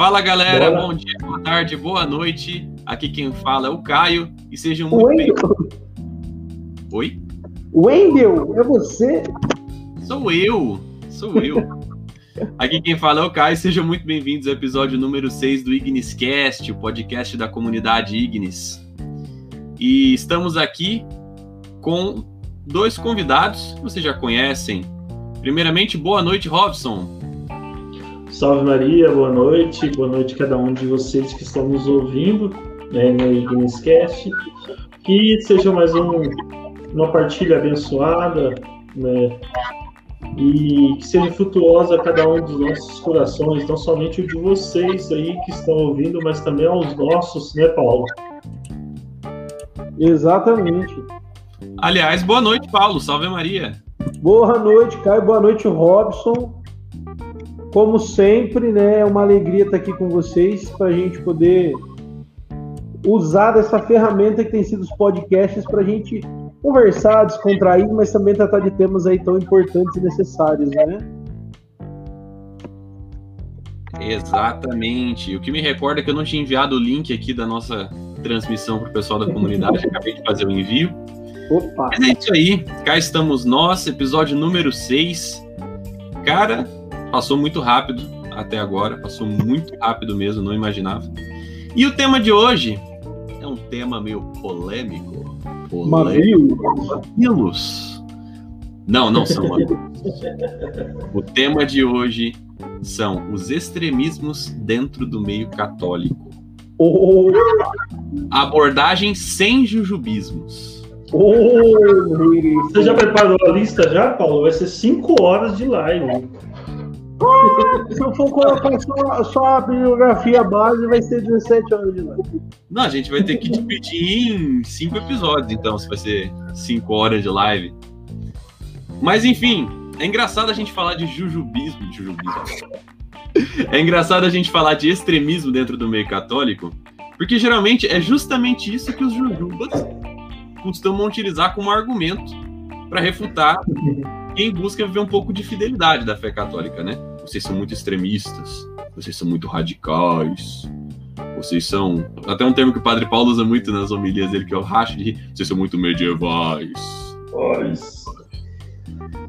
Fala galera, Bora. bom dia, boa tarde, boa noite. Aqui quem fala é o Caio e sejam muito bem-vindos. Oi? Wendel, é você? Sou eu, sou eu. Aqui quem fala é o Caio, sejam muito bem-vindos ao episódio número 6 do Ignis Cast, o podcast da comunidade Ignis. E estamos aqui com dois convidados que vocês já conhecem. Primeiramente, boa noite, Robson. Salve Maria, boa noite, boa noite a cada um de vocês que estão nos ouvindo né, no Igniscast. Que seja mais um, uma partilha abençoada, né, e que seja frutuosa a cada um dos nossos corações, não somente o de vocês aí que estão ouvindo, mas também aos nossos, né, Paulo? Exatamente. Aliás, boa noite, Paulo. Salve Maria. Boa noite, Caio. Boa noite, Robson. Como sempre, né, é uma alegria estar aqui com vocês para a gente poder usar dessa ferramenta que tem sido os podcasts para a gente conversar, descontrair, mas também tratar de temas aí tão importantes e necessários, né? Exatamente. O que me recorda é que eu não tinha enviado o link aqui da nossa transmissão para o pessoal da comunidade, acabei de fazer o envio. Opa! Mas é isso aí, cá estamos nós, episódio número 6. Cara, Passou muito rápido até agora, passou muito rápido mesmo, não imaginava. E o tema de hoje é um tema meio polêmico. Mamilos. Não, não são mamilos. o tema de hoje são os extremismos dentro do meio católico. Oh. Abordagem sem jujubismos. Oh, Você já preparou a lista já, Paulo? Vai ser cinco horas de live. Se eu for colocar só, só a bibliografia base, vai ser 17 horas de live. Não, a gente vai ter que dividir em 5 episódios, então, se vai ser 5 horas de live. Mas, enfim, é engraçado a gente falar de jujubismo. De jujubismo. É engraçado a gente falar de extremismo dentro do meio católico, porque geralmente é justamente isso que os jujubas costumam utilizar como argumento para refutar quem busca viver um pouco de fidelidade da fé católica, né? Vocês são muito extremistas, vocês são muito radicais, vocês são. Até um termo que o Padre Paulo usa muito nas homilias dele, que é o racho de vocês são muito medievais. Pois.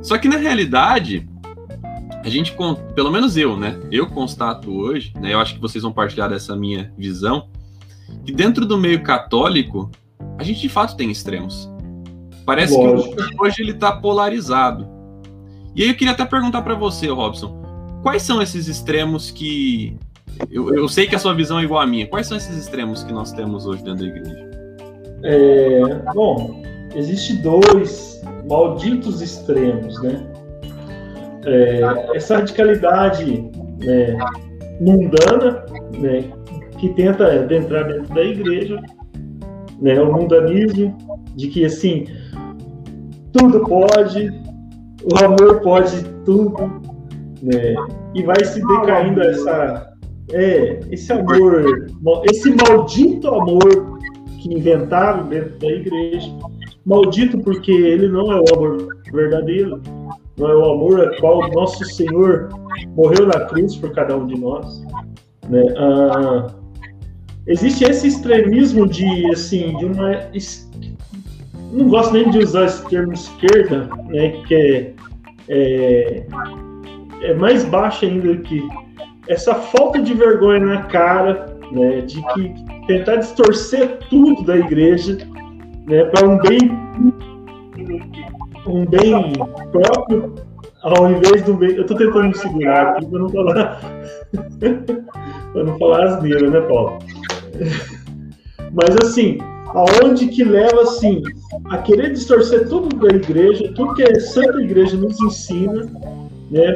Só que na realidade, a gente, pelo menos eu, né? Eu constato hoje, né? Eu acho que vocês vão partilhar dessa minha visão, que dentro do meio católico, a gente de fato tem extremos. Parece Lógico. que hoje ele está polarizado. E aí eu queria até perguntar para você, Robson, quais são esses extremos que eu, eu, sei que a sua visão é igual à minha. Quais são esses extremos que nós temos hoje dentro da igreja? É, bom, existe dois malditos extremos, né? É, essa radicalidade né, mundana, né, que tenta entrar dentro da igreja, né, o mundanismo de que assim tudo pode, o amor pode tudo, né? E vai se decaindo essa, é, esse amor, esse maldito amor que inventaram dentro da igreja, maldito porque ele não é o amor verdadeiro, não é o amor a qual nosso Senhor morreu na cruz por cada um de nós, né? Ah, existe esse extremismo de assim de uma não gosto nem de usar esse termo esquerda, né, que é, é, é mais baixa ainda que essa falta de vergonha na cara, né, de que tentar distorcer tudo da igreja, né, para um bem um bem próprio, ao invés do bem. Eu estou tentando me segurar aqui para não falar para não falar asneira, né, Paulo? Mas assim, aonde que leva assim a querer distorcer tudo da igreja, tudo que a Santa Igreja nos ensina, né,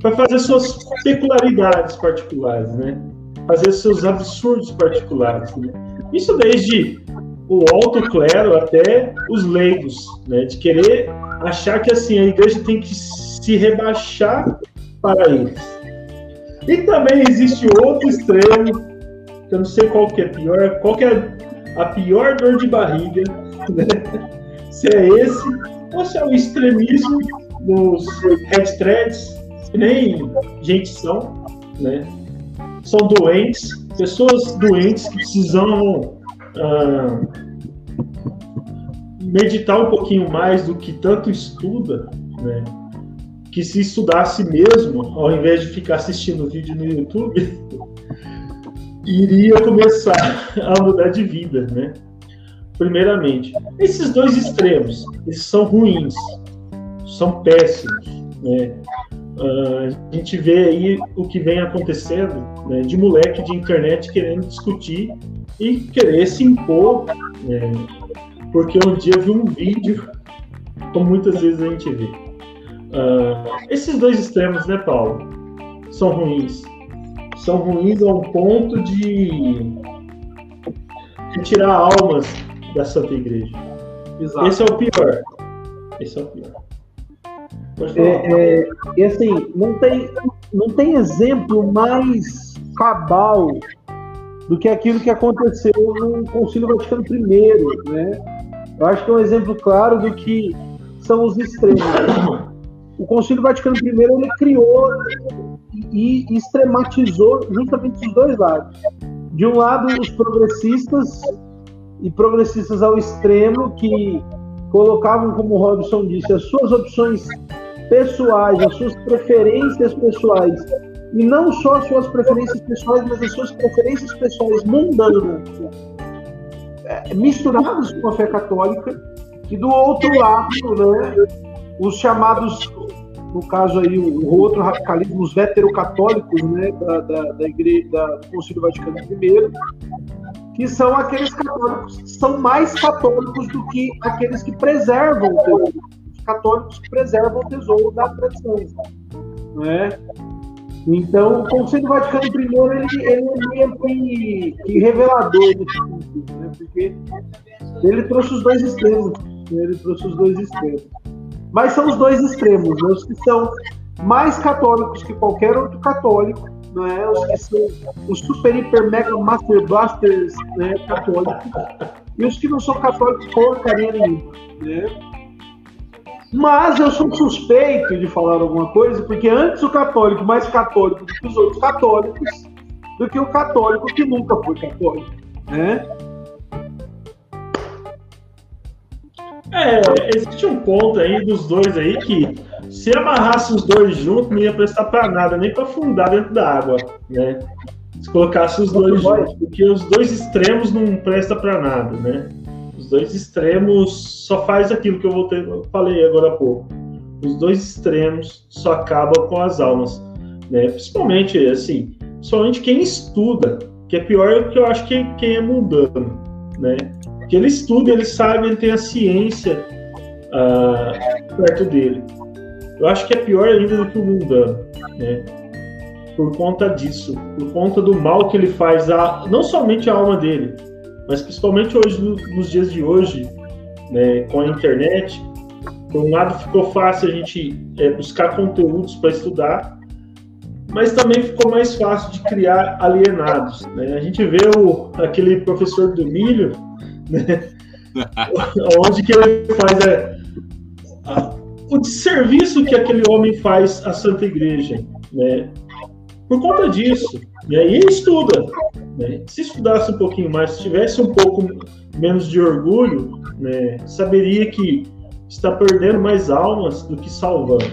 para fazer suas peculiaridades particulares, né, fazer seus absurdos particulares, né? Isso desde o alto clero até os leigos, né, de querer achar que assim a igreja tem que se rebaixar para eles. E também existe outro extremo, que eu não sei qual que é pior, qual que é a pior dor de barriga, né? se é esse, ou se é o extremismo dos red threads, que nem gente são, né? são doentes, pessoas doentes que precisam ah, meditar um pouquinho mais do que tanto estuda, né? que se estudasse mesmo, ao invés de ficar assistindo vídeo no YouTube, iria começar a mudar de vida, né? Primeiramente, esses dois extremos, eles são ruins, são péssimos, né? Uh, a gente vê aí o que vem acontecendo né, de moleque de internet querendo discutir e querer se impor, né, porque um dia vi um vídeo, como muitas vezes a gente vê. Uh, esses dois extremos, né, Paulo, são ruins. São ruins a um ponto de, de tirar almas da Santa Igreja. Exato. Esse é o pior. Esse é o pior. É, é, e assim, não tem, não tem exemplo mais cabal do que aquilo que aconteceu no Concílio Vaticano I, né? Eu acho que é um exemplo claro do que são os extremos. O Concílio Vaticano I ele criou e extrematizou justamente os dois lados. De um lado, os progressistas e progressistas ao extremo que colocavam, como o Robson disse, as suas opções pessoais, as suas preferências pessoais. E não só as suas preferências pessoais, mas as suas preferências pessoais mundanas, é, misturadas com a fé católica, e do outro lado, né, os chamados, no caso aí, o, outro radicalismo, os veterocatólicos né, da, da, da igreja, da, do Concílio Vaticano I, que são aqueles católicos que são mais católicos do que aqueles que preservam o os católicos que preservam o tesouro da tradição. Né? Então, o Conselho Vaticano I ele, ele é meio que, que revelador sentido, né? porque ele trouxe os dois extremos. Né? Ele trouxe os dois extremos. Mas são os dois extremos, né? os que são mais católicos que qualquer outro católico, né? os que são os super, hiper, mega, master blasters né? católicos, e os que não são católicos porcaria nenhuma. Né? Mas eu sou suspeito de falar alguma coisa, porque antes o católico mais católico do que os outros católicos, do que o católico que nunca foi católico, né? É, existe um ponto aí dos dois aí que se amarrasse os dois juntos não ia prestar para nada, nem para afundar dentro da água, né? Se colocasse os dois juntos, porque os dois extremos não presta para nada, né? Os dois extremos só faz aquilo que eu, voltei, eu falei agora há pouco. Os dois extremos só acabam com as almas, né? Principalmente assim, somente quem estuda, que é pior que eu acho que quem é mundano, né? Que ele estuda, ele sabe, ele tem a ciência uh, perto dele. Eu acho que é pior ainda do que o mundano, né? Por conta disso, por conta do mal que ele faz a não somente a alma dele, mas principalmente hoje, nos dias de hoje, né, com a internet, por um lado ficou fácil a gente é, buscar conteúdos para estudar, mas também ficou mais fácil de criar alienados. Né? A gente vê o, aquele professor do milho, né? onde que ele faz é, a, o serviço que aquele homem faz à Santa Igreja. Né? Por conta disso. E aí ele estuda. Né? Se estudasse um pouquinho mais, se tivesse um pouco menos de orgulho, né, saberia que está perdendo mais almas do que salvando.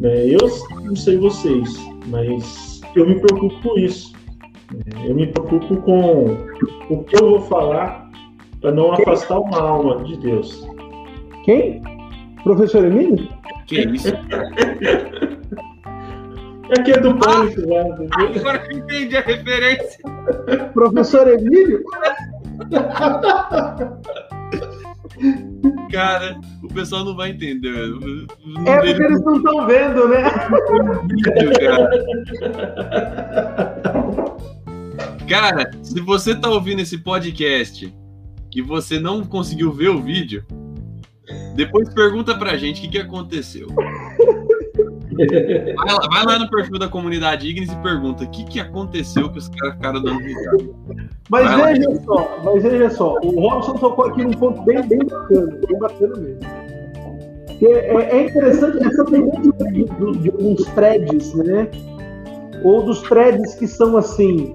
Né? Eu não sei vocês, mas eu me preocupo com isso. Né? Eu me preocupo com o que eu vou falar para não afastar uma alma de Deus. Quem? Professor Emílio? Que isso? É que é do pânico lá. Agora eu entendi a referência. Professor Emílio? Cara, o pessoal não vai entender. Não é porque eles não estão vendo, né? cara, se você tá ouvindo esse podcast e você não conseguiu ver o vídeo, depois pergunta pra gente o que, que aconteceu. Vai lá, vai lá, no perfil da comunidade Ignis e pergunta o que, que aconteceu que os caras ficaram dando risada. Mas vai veja lá. só, mas veja só, o Robson tocou aqui num ponto bem, bem bacana, bem bacana mesmo. É, é, interessante essa pergunta de, de, de alguns threads, né? ou dos threads que são assim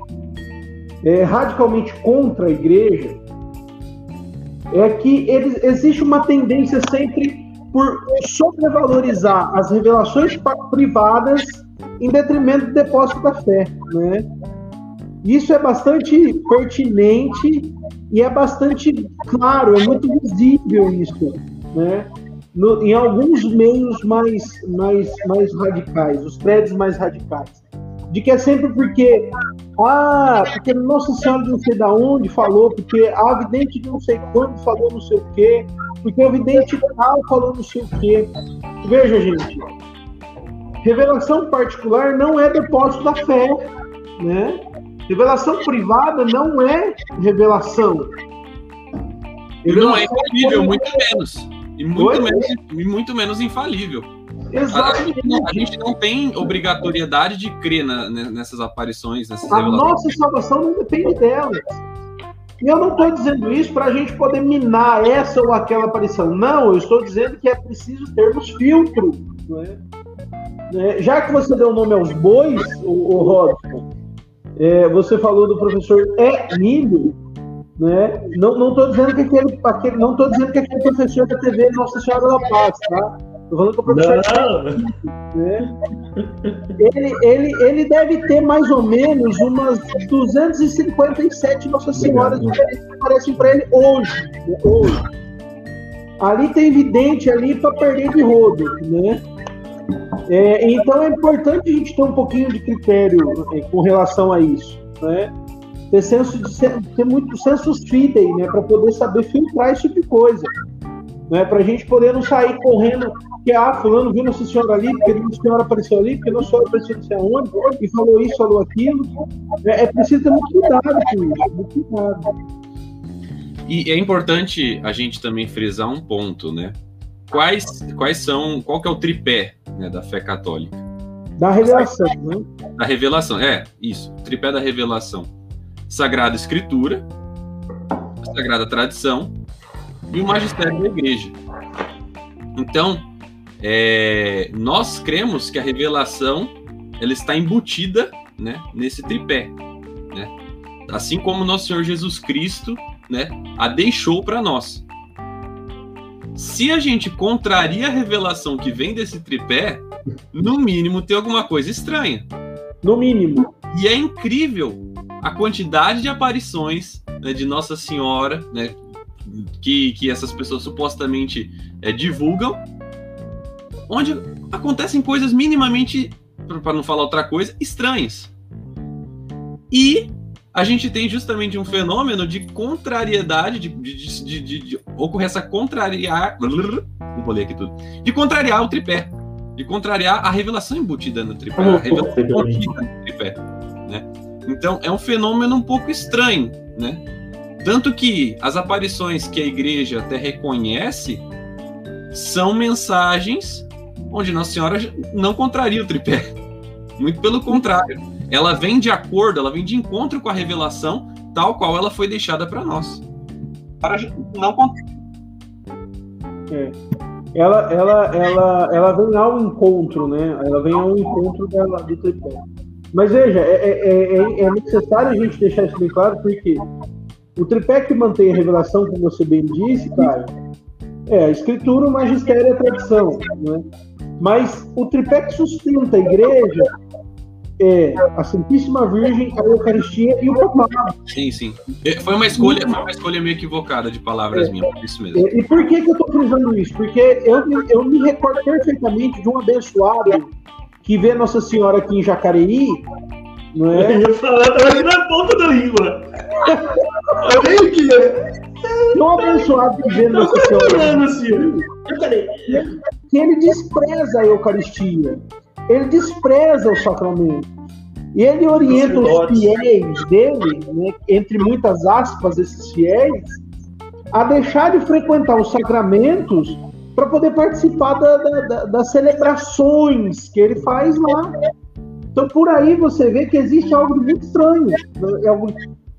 é, radicalmente contra a igreja, é que eles, existe uma tendência sempre por sobrevalorizar as revelações privadas em detrimento do depósito da fé, né? Isso é bastante pertinente e é bastante claro, é muito visível isso, né? No, em alguns meios mais, mais, mais radicais, os prédios mais radicais. De que é sempre porque, ah, porque Nossa Senhora de não sei da onde falou, porque a vidente de não sei quando falou não sei o quê, porque o vidente tal falou não sei o quê. Veja, gente, revelação particular não é depósito da fé, né? Revelação privada não é revelação. revelação não é infalível, muito menos. E muito, menos, e muito menos infalível. Exatamente. A gente, não tem obrigatoriedade de crer na, nessas aparições, nessas A nossa salvação não depende delas. E eu não estou dizendo isso para a gente poder minar essa ou aquela aparição. Não, eu estou dizendo que é preciso termos filtro. Né? É, já que você deu o nome aos bois, o, o Robson, é, você falou do professor Emílio, né? Não estou dizendo que aquele, aquele não tô dizendo que aquele professor da TV Nossa Senhora da Paz, tá? Estou falando que o professor né? ele, ele, ele deve ter mais ou menos umas 257 Nossa Senhoras que aparecem para ele hoje, né? hoje. Ali tem vidente ali para perder de rodo, né? É, então é importante a gente ter um pouquinho de critério é, com relação a isso, né? Ter senso de ter muito sensos fidei, né? Para poder saber filtrar esse tipo de coisa, né? Para a gente poder não sair correndo que ah, fulano viu Nossa Senhora ali, porque Nossa Senhora apareceu ali, porque Nossa Senhora apareceu não sei aonde, e falou isso, falou aquilo. É, é preciso ter muito cuidado com isso, muito cuidado. E é importante a gente também frisar um ponto, né? quais, quais são, qual que é o tripé né, da fé católica? Da revelação, né? Da revelação, é, isso, tripé da revelação. Sagrada Escritura, Sagrada Tradição e o Magistério da Igreja. Então, é, nós cremos que a revelação ela está embutida né, nesse tripé. Né? Assim como nosso Senhor Jesus Cristo né, a deixou para nós. Se a gente contraria a revelação que vem desse tripé, no mínimo tem alguma coisa estranha. No mínimo. E é incrível a quantidade de aparições né, de Nossa Senhora, né, que, que essas pessoas supostamente é, divulgam, onde acontecem coisas minimamente, para não falar outra coisa, estranhas. E a gente tem justamente um fenômeno de contrariedade, de, de, de, de, de ocorrência contrariar. Enrolei aqui tudo. De contrariar o tripé. De contrariar a revelação embutida no tripé. A revelação embutida no tripé. Né? Então é um fenômeno um pouco estranho. Né? Tanto que as aparições que a igreja até reconhece são mensagens onde Nossa Senhora não contraria o tripé. Muito pelo contrário ela vem de acordo, ela vem de encontro com a revelação tal qual ela foi deixada para nós. Para não é. ela, ela, ela, ela vem ao encontro, né? Ela vem ao encontro dela do tripé. Mas veja, é, é, é, é, necessário a gente deixar isso bem claro, porque o tripé que mantém a revelação, como você bem disse, Caio, é a escritura, o magistério e a tradição. Né? Mas o tripé que sustenta a igreja é a Santíssima Virgem, a Eucaristia e o papado. Sim, sim. É, foi uma escolha, foi uma escolha meio equivocada de palavras é, minhas, por isso mesmo. É, e por que, que eu estou frisando isso? Porque eu, eu me recordo perfeitamente de um abençoado que vê Nossa Senhora aqui em Jacareí. Não é? Eu ia falar, tava aqui na ponta da língua. Eu aqui, né? um abençoado que vê Nossa Senhora. Que ele despreza a Eucaristia ele despreza o sacramento. E ele orienta os fiéis dele, né, entre muitas aspas, esses fiéis, a deixar de frequentar os sacramentos para poder participar da, da, das celebrações que ele faz lá. Então, por aí você vê que existe algo muito estranho. Né?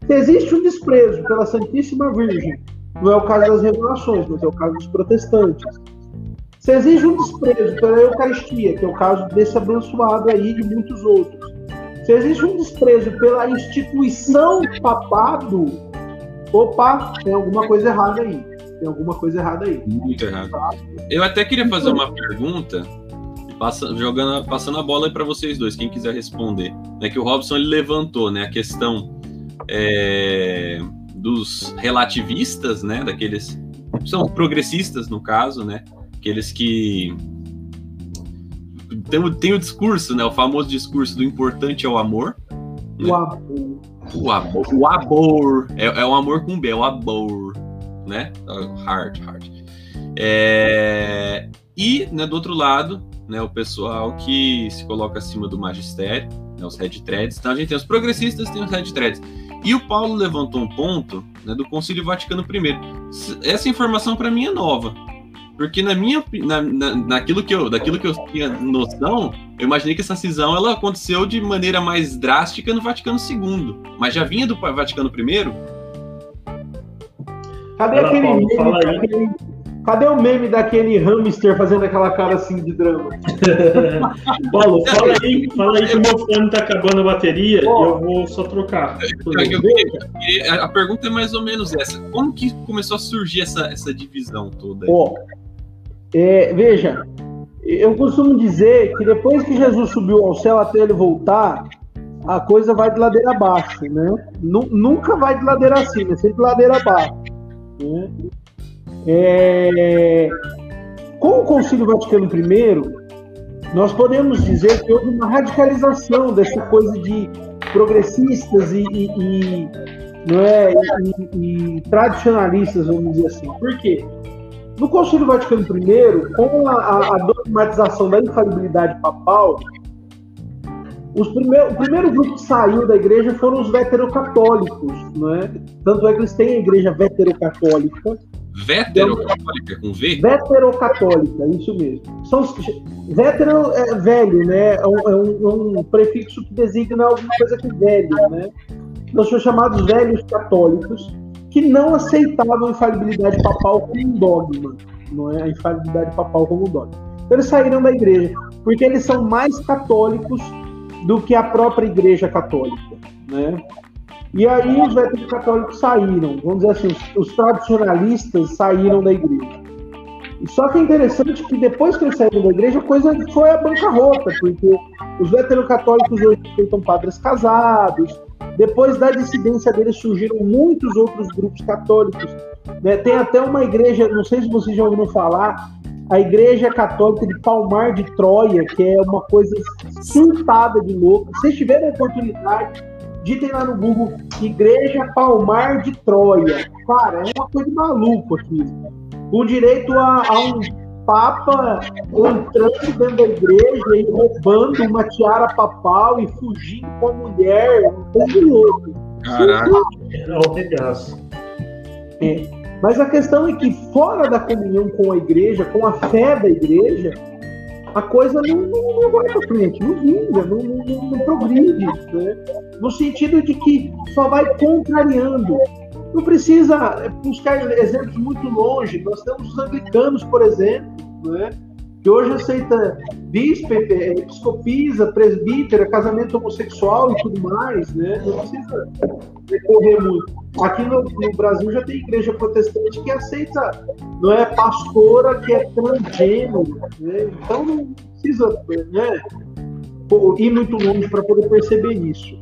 É existe um desprezo pela Santíssima Virgem. Não é o caso das revelações, mas é o caso dos protestantes. Se exige um desprezo pela Eucaristia, que é o caso desse abençoado aí e de muitos outros. Se existe um desprezo pela instituição papado, opa, tem alguma coisa errada aí. Tem alguma coisa errada aí. Muito errado. Eu até queria fazer uma pergunta, jogando, passando a bola para vocês dois, quem quiser responder. Né, que o Robson ele levantou né, a questão é, dos relativistas, né, daqueles são progressistas no caso, né, aqueles que tem, tem o discurso, né, o famoso discurso do importante é o amor. Né? O amor. O amor. O amor. É, é um amor com B, é o amor. Né? Heart, heart. É... E, né, do outro lado, né, o pessoal que se coloca acima do magistério, né, os red threads. Então a gente tem os progressistas tem os red threads. E o Paulo levantou um ponto né, do Concílio Vaticano I. Essa informação para mim é nova. Porque na minha, na, na, naquilo que eu, daquilo que eu tinha noção, eu imaginei que essa cisão ela aconteceu de maneira mais drástica no Vaticano II, mas já vinha do Vaticano I. Cadê aquele meme, daquele, cadê o meme daquele hamster fazendo aquela cara assim de drama? Paulo, fala aí, fala aí que o meu fone tá acabando a bateria e eu vou só trocar. a pergunta é mais ou menos essa. Como que começou a surgir essa, essa divisão toda? Ó, é, veja, eu costumo dizer que depois que Jesus subiu ao céu até ele voltar, a coisa vai de ladeira abaixo, né? Nunca vai de ladeira acima, é sempre ladeira abaixo. Né? É... Com o Concílio Vaticano I, nós podemos dizer que houve uma radicalização dessa coisa de progressistas e, e, e não é, e, e, tradicionalistas, vamos dizer assim. Por quê? No Concílio Vaticano I, com a, a dogmatização da infalibilidade papal, primeiro, o primeiro grupo que saiu da igreja foram os veterocatólicos, não é? Tanto é que eles têm a igreja veterocatólica. Veterocatólica com V? Veterocatólica, isso mesmo. São, vetero é velho, né? É um, é um, um prefixo que designa alguma coisa que é velho, né? Então são chamados velhos católicos que não aceitavam a infalibilidade papal como um dogma, não é a infalibilidade papal como um dogma. Então eles saíram da igreja, porque eles são mais católicos do que a própria igreja católica, né? E aí os católicos saíram, vamos dizer assim, os, os tradicionalistas saíram da igreja. Só que é interessante que depois que eles saíram da igreja, a coisa foi a bancarrota, porque os veterocatólicos hoje respeitam padres casados, depois da dissidência deles surgiram muitos outros grupos católicos. Né? Tem até uma igreja, não sei se vocês já ouviram falar, a Igreja Católica de Palmar de Troia, que é uma coisa surtada de louco. Se tiverem oportunidade, ditem lá no Google Igreja Palmar de Troia. Cara, é uma coisa de maluco aqui. Com direito a, a um Papa entrando dentro da igreja e roubando uma tiara papal e fugindo com a mulher. Um de louco. Caraca. É um regaço. É. Mas a questão é que fora da comunhão com a igreja, com a fé da igreja, a coisa não, não, não vai para frente, não vinga, não, não, não progride. Né? No sentido de que só vai contrariando. Não precisa buscar exemplos muito longe. Nós temos os anglicanos, por exemplo, né? Que hoje aceita bispo, episcopisa, presbítera, casamento homossexual e tudo mais. Né? Não precisa recorrer muito. Aqui no, no, Brasil já tem igreja protestante que aceita, não é pastora que é transgênero. Né? Então não precisa né, ir muito longe para poder perceber isso.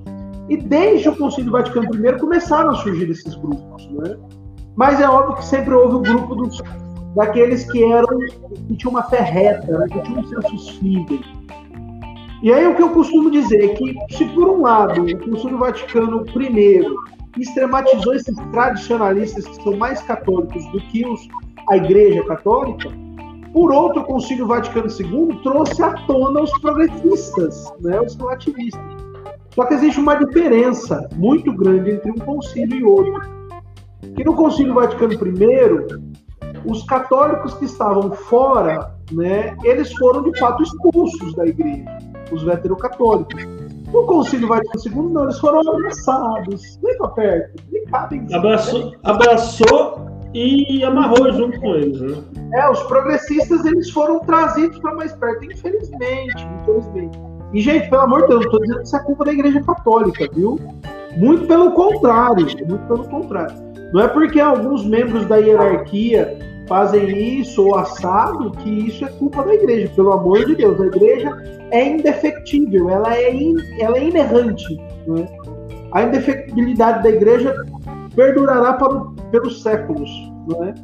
E desde o Concílio Vaticano I começaram a surgir esses grupos, né? Mas é óbvio que sempre houve o grupo dos, daqueles que eram que tinham uma fé reta, né? que tinham sensos fíveis. E aí o que eu costumo dizer é que, se por um lado o Concílio Vaticano I extrematizou esses tradicionalistas que são mais católicos do que os, a Igreja Católica, por outro, o Concílio Vaticano II trouxe à tona os progressistas, né, os relativistas. Só que existe uma diferença muito grande entre um concílio e outro. Que no Concílio Vaticano I, os católicos que estavam fora, né, eles foram de fato expulsos da igreja, os veterocatólicos. No Concílio Vaticano II, não, eles foram abraçados, nem para perto, nem cabem. Abraçou, abraçou e amarrou junto com eles, né? É, os progressistas eles foram trazidos para mais perto, infelizmente, infelizmente. E, gente, pelo amor de Deus, não estou dizendo que isso é culpa da Igreja Católica, viu? Muito pelo contrário, muito pelo contrário. Não é porque alguns membros da hierarquia fazem isso ou assado que isso é culpa da igreja. Pelo amor de Deus, a igreja é indefectível, ela é, in, ela é inerrante. É? A indefectibilidade da igreja perdurará para, pelos séculos. Não é?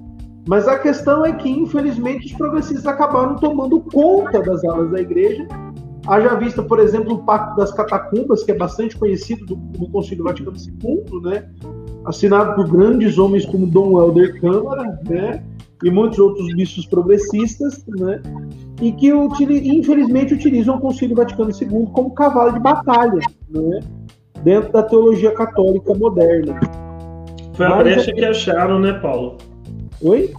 Mas a questão é que, infelizmente, os progressistas acabaram tomando conta das alas da igreja. Haja vista, por exemplo, o Pacto das Catacumbas, que é bastante conhecido do, do Concílio Vaticano II, né? assinado por grandes homens como Dom Helder Câmara, né? E muitos outros bichos progressistas, né? E que infelizmente utilizam o Concílio Vaticano II como cavalo de batalha, né? Dentro da teologia católica moderna. Foi a Mas, brecha que acharam, né, Paulo? Oi?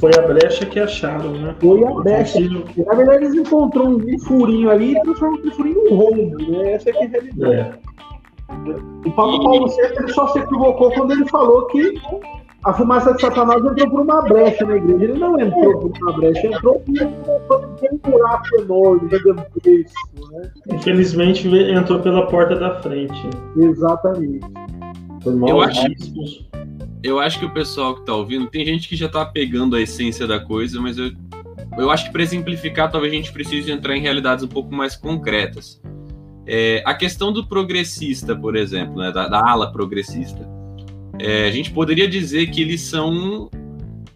Foi a brecha que acharam, né? Foi a brecha. Na verdade, eles encontraram um furinho ali e transformaram aquele furinho em um rombo, né? Essa é, é a realidade. É. O Papa Paulo VI só se equivocou quando ele falou que a fumaça de Satanás entrou por uma brecha na igreja. Ele não entrou por uma brecha, entrou por um buraco enorme, gigantesco. Né? Infelizmente entrou pela porta da frente. Exatamente. Eu acho, eu acho que o pessoal que está ouvindo, tem gente que já está pegando a essência da coisa, mas eu, eu acho que para exemplificar, talvez a gente precise entrar em realidades um pouco mais concretas. É, a questão do progressista, por exemplo, né, da, da ala progressista é, a gente poderia dizer que eles são,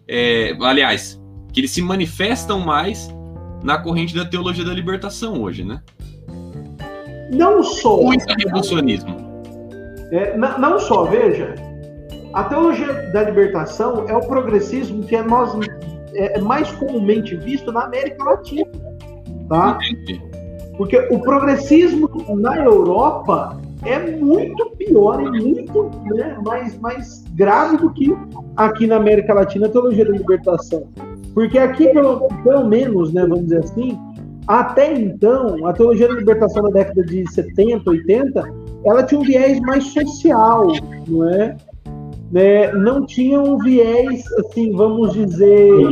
é, aliás, que eles se manifestam mais na corrente da teologia da libertação hoje, né? Não só. Muito reducionismo. É, não só, veja, a teologia da libertação é o progressismo que é, nós, é, é mais comumente visto na América Latina, tá? Entendi. Porque o progressismo na Europa é muito pior e muito né, mais, mais grave do que aqui na América Latina a teologia da libertação. Porque aqui, pelo, pelo menos, né, vamos dizer assim, até então, a teologia da libertação da década de 70, 80, ela tinha um viés mais social, não é? Né, não tinha um viés, assim, vamos dizer, né?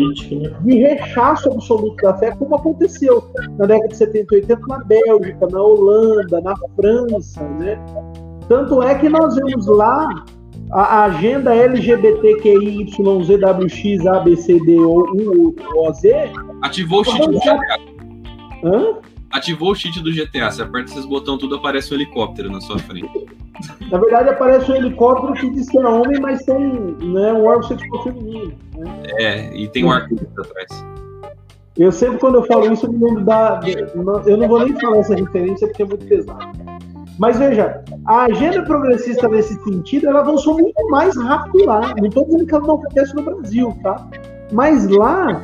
de rechaço absoluto da fé, como aconteceu na década de 70 e 80 na Bélgica, na Holanda, na França, né? Tanto é que nós vemos lá a agenda LGBTQIYZWXABCDOZ ativou o cheat do GTA. Hã? Ativou o cheat do GTA. Você aperta esses botões, tudo aparece um helicóptero na sua frente. Na verdade, aparece um helicóptero que diz que é homem, mas tem né, um órgão sexual feminino. Né? É, e tem um arco atrás. Eu sempre, quando eu falo isso, eu me lembro da. Eu não vou nem falar essa referência porque é muito pesado. Mas veja, a agenda progressista nesse sentido, ela avançou muito mais rápido lá. Não estou dizendo que ela não acontece no Brasil, tá? Mas lá,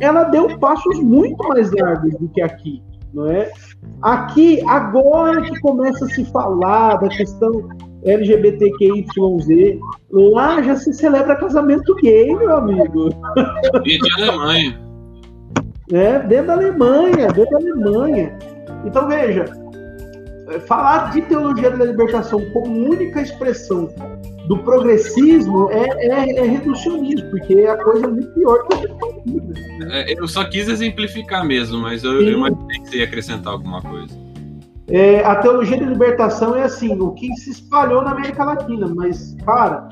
ela deu passos muito mais largos do que aqui não é? Aqui, agora que começa a se falar da questão LGBTQIYZ, lá já se celebra casamento gay, meu amigo. Dentro da Alemanha. É, dentro da Alemanha, dentro da Alemanha. Então, veja, falar de teologia da libertação como única expressão do progressismo é, é, é, reducionismo, porque a coisa é muito pior que a é, Eu só quis exemplificar mesmo, mas eu, eu imaginei que você ia acrescentar alguma coisa. É, a teologia da libertação é assim, o que se espalhou na América Latina, mas, cara,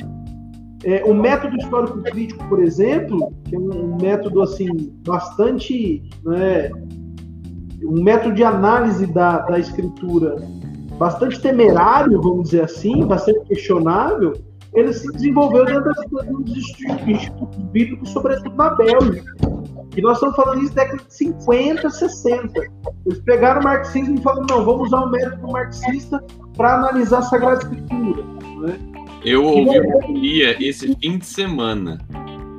é, o método histórico crítico, por exemplo, que é um, um método assim bastante, né, um método de análise da, da escritura bastante temerário, vamos dizer assim, bastante questionável, ele se desenvolveu dentro dos institutos bíblicos, sobretudo na Bélgica. E nós estamos falando isso década de 50, 60. Eles pegaram o marxismo e falaram, não, vamos usar o método marxista para analisar a Sagrada Escritura. Né? Eu ouvi uma homilia esse fim de semana.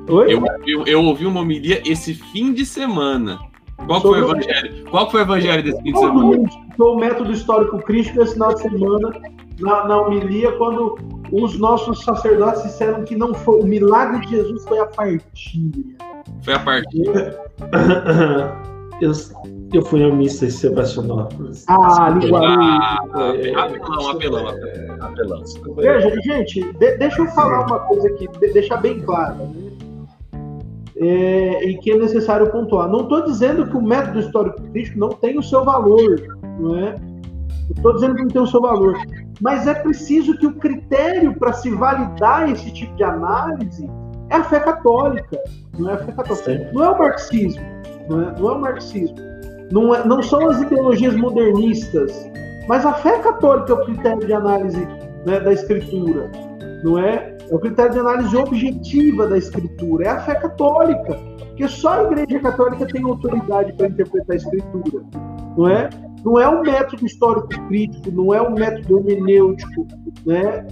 Oi? Eu, eu, eu ouvi uma homilia esse fim de semana qual foi, o evangelho? Qual foi o evangelho desse fim de semana? Foi o método histórico crítico esse final de semana, na, na homilia, quando os nossos sacerdotes disseram que não foi o milagre de Jesus foi a partilha. Foi a partilha. eu, eu fui à missa em Sebastianópolis. Ah, linguagem. Ah, apelão, apelão, apelão, apelão. Veja, gente, de, deixa eu falar uma coisa aqui, de, deixar bem claro. Né? é, e que é necessário pontuar. Não estou dizendo que o método histórico crítico não tem o seu valor, não é? Estou dizendo que não tem o seu valor, mas é preciso que o critério para se validar esse tipo de análise é a fé católica, não é a fé católica, não é o marxismo, não é, não é o marxismo, não, é, não são as ideologias modernistas, mas a fé católica é o critério de análise né, da escritura, não é? É o critério de análise objetiva da escritura, é a fé católica, porque só a Igreja Católica tem autoridade para interpretar a escritura, não é? Não é um método histórico crítico, não é um método hermenêutico, né?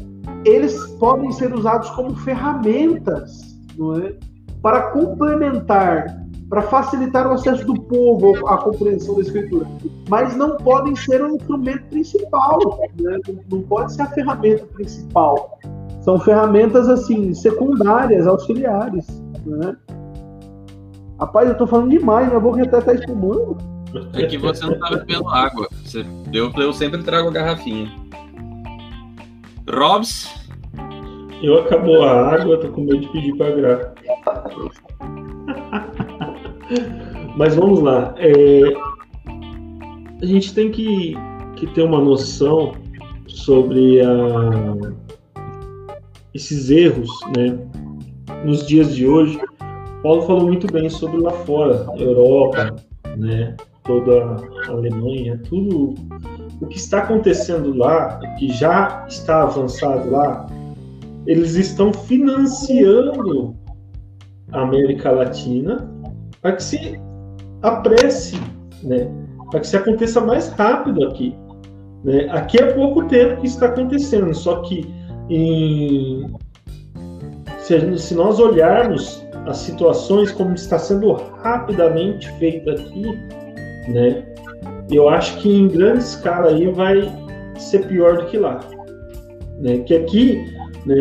Eles podem ser usados como ferramentas, não é? Para complementar, para facilitar o acesso do povo à compreensão da escritura, mas não podem ser o instrumento principal, né? não pode ser a ferramenta principal. São ferramentas assim secundárias, auxiliares, né? Rapaz, eu tô falando demais, minha boca até tá espumando. É que você não tá bebendo água. Você, eu, eu sempre trago a garrafinha. Robs? Eu acabou a água, tô com medo de pedir pra Gra. Mas vamos lá. É, a gente tem que, que ter uma noção sobre a, esses erros, né? Nos dias de hoje, Paulo falou muito bem sobre lá fora, Europa, né? Toda a Alemanha, tudo o que está acontecendo lá, que já está avançado lá, eles estão financiando a América Latina para que se apresse, né? Para que se aconteça mais rápido aqui. Né? Aqui é pouco tempo que está acontecendo, só que em, se, se nós olharmos as situações como está sendo rapidamente feita aqui, né? Eu acho que em grande escala aí vai ser pior do que lá, né? Que aqui, né?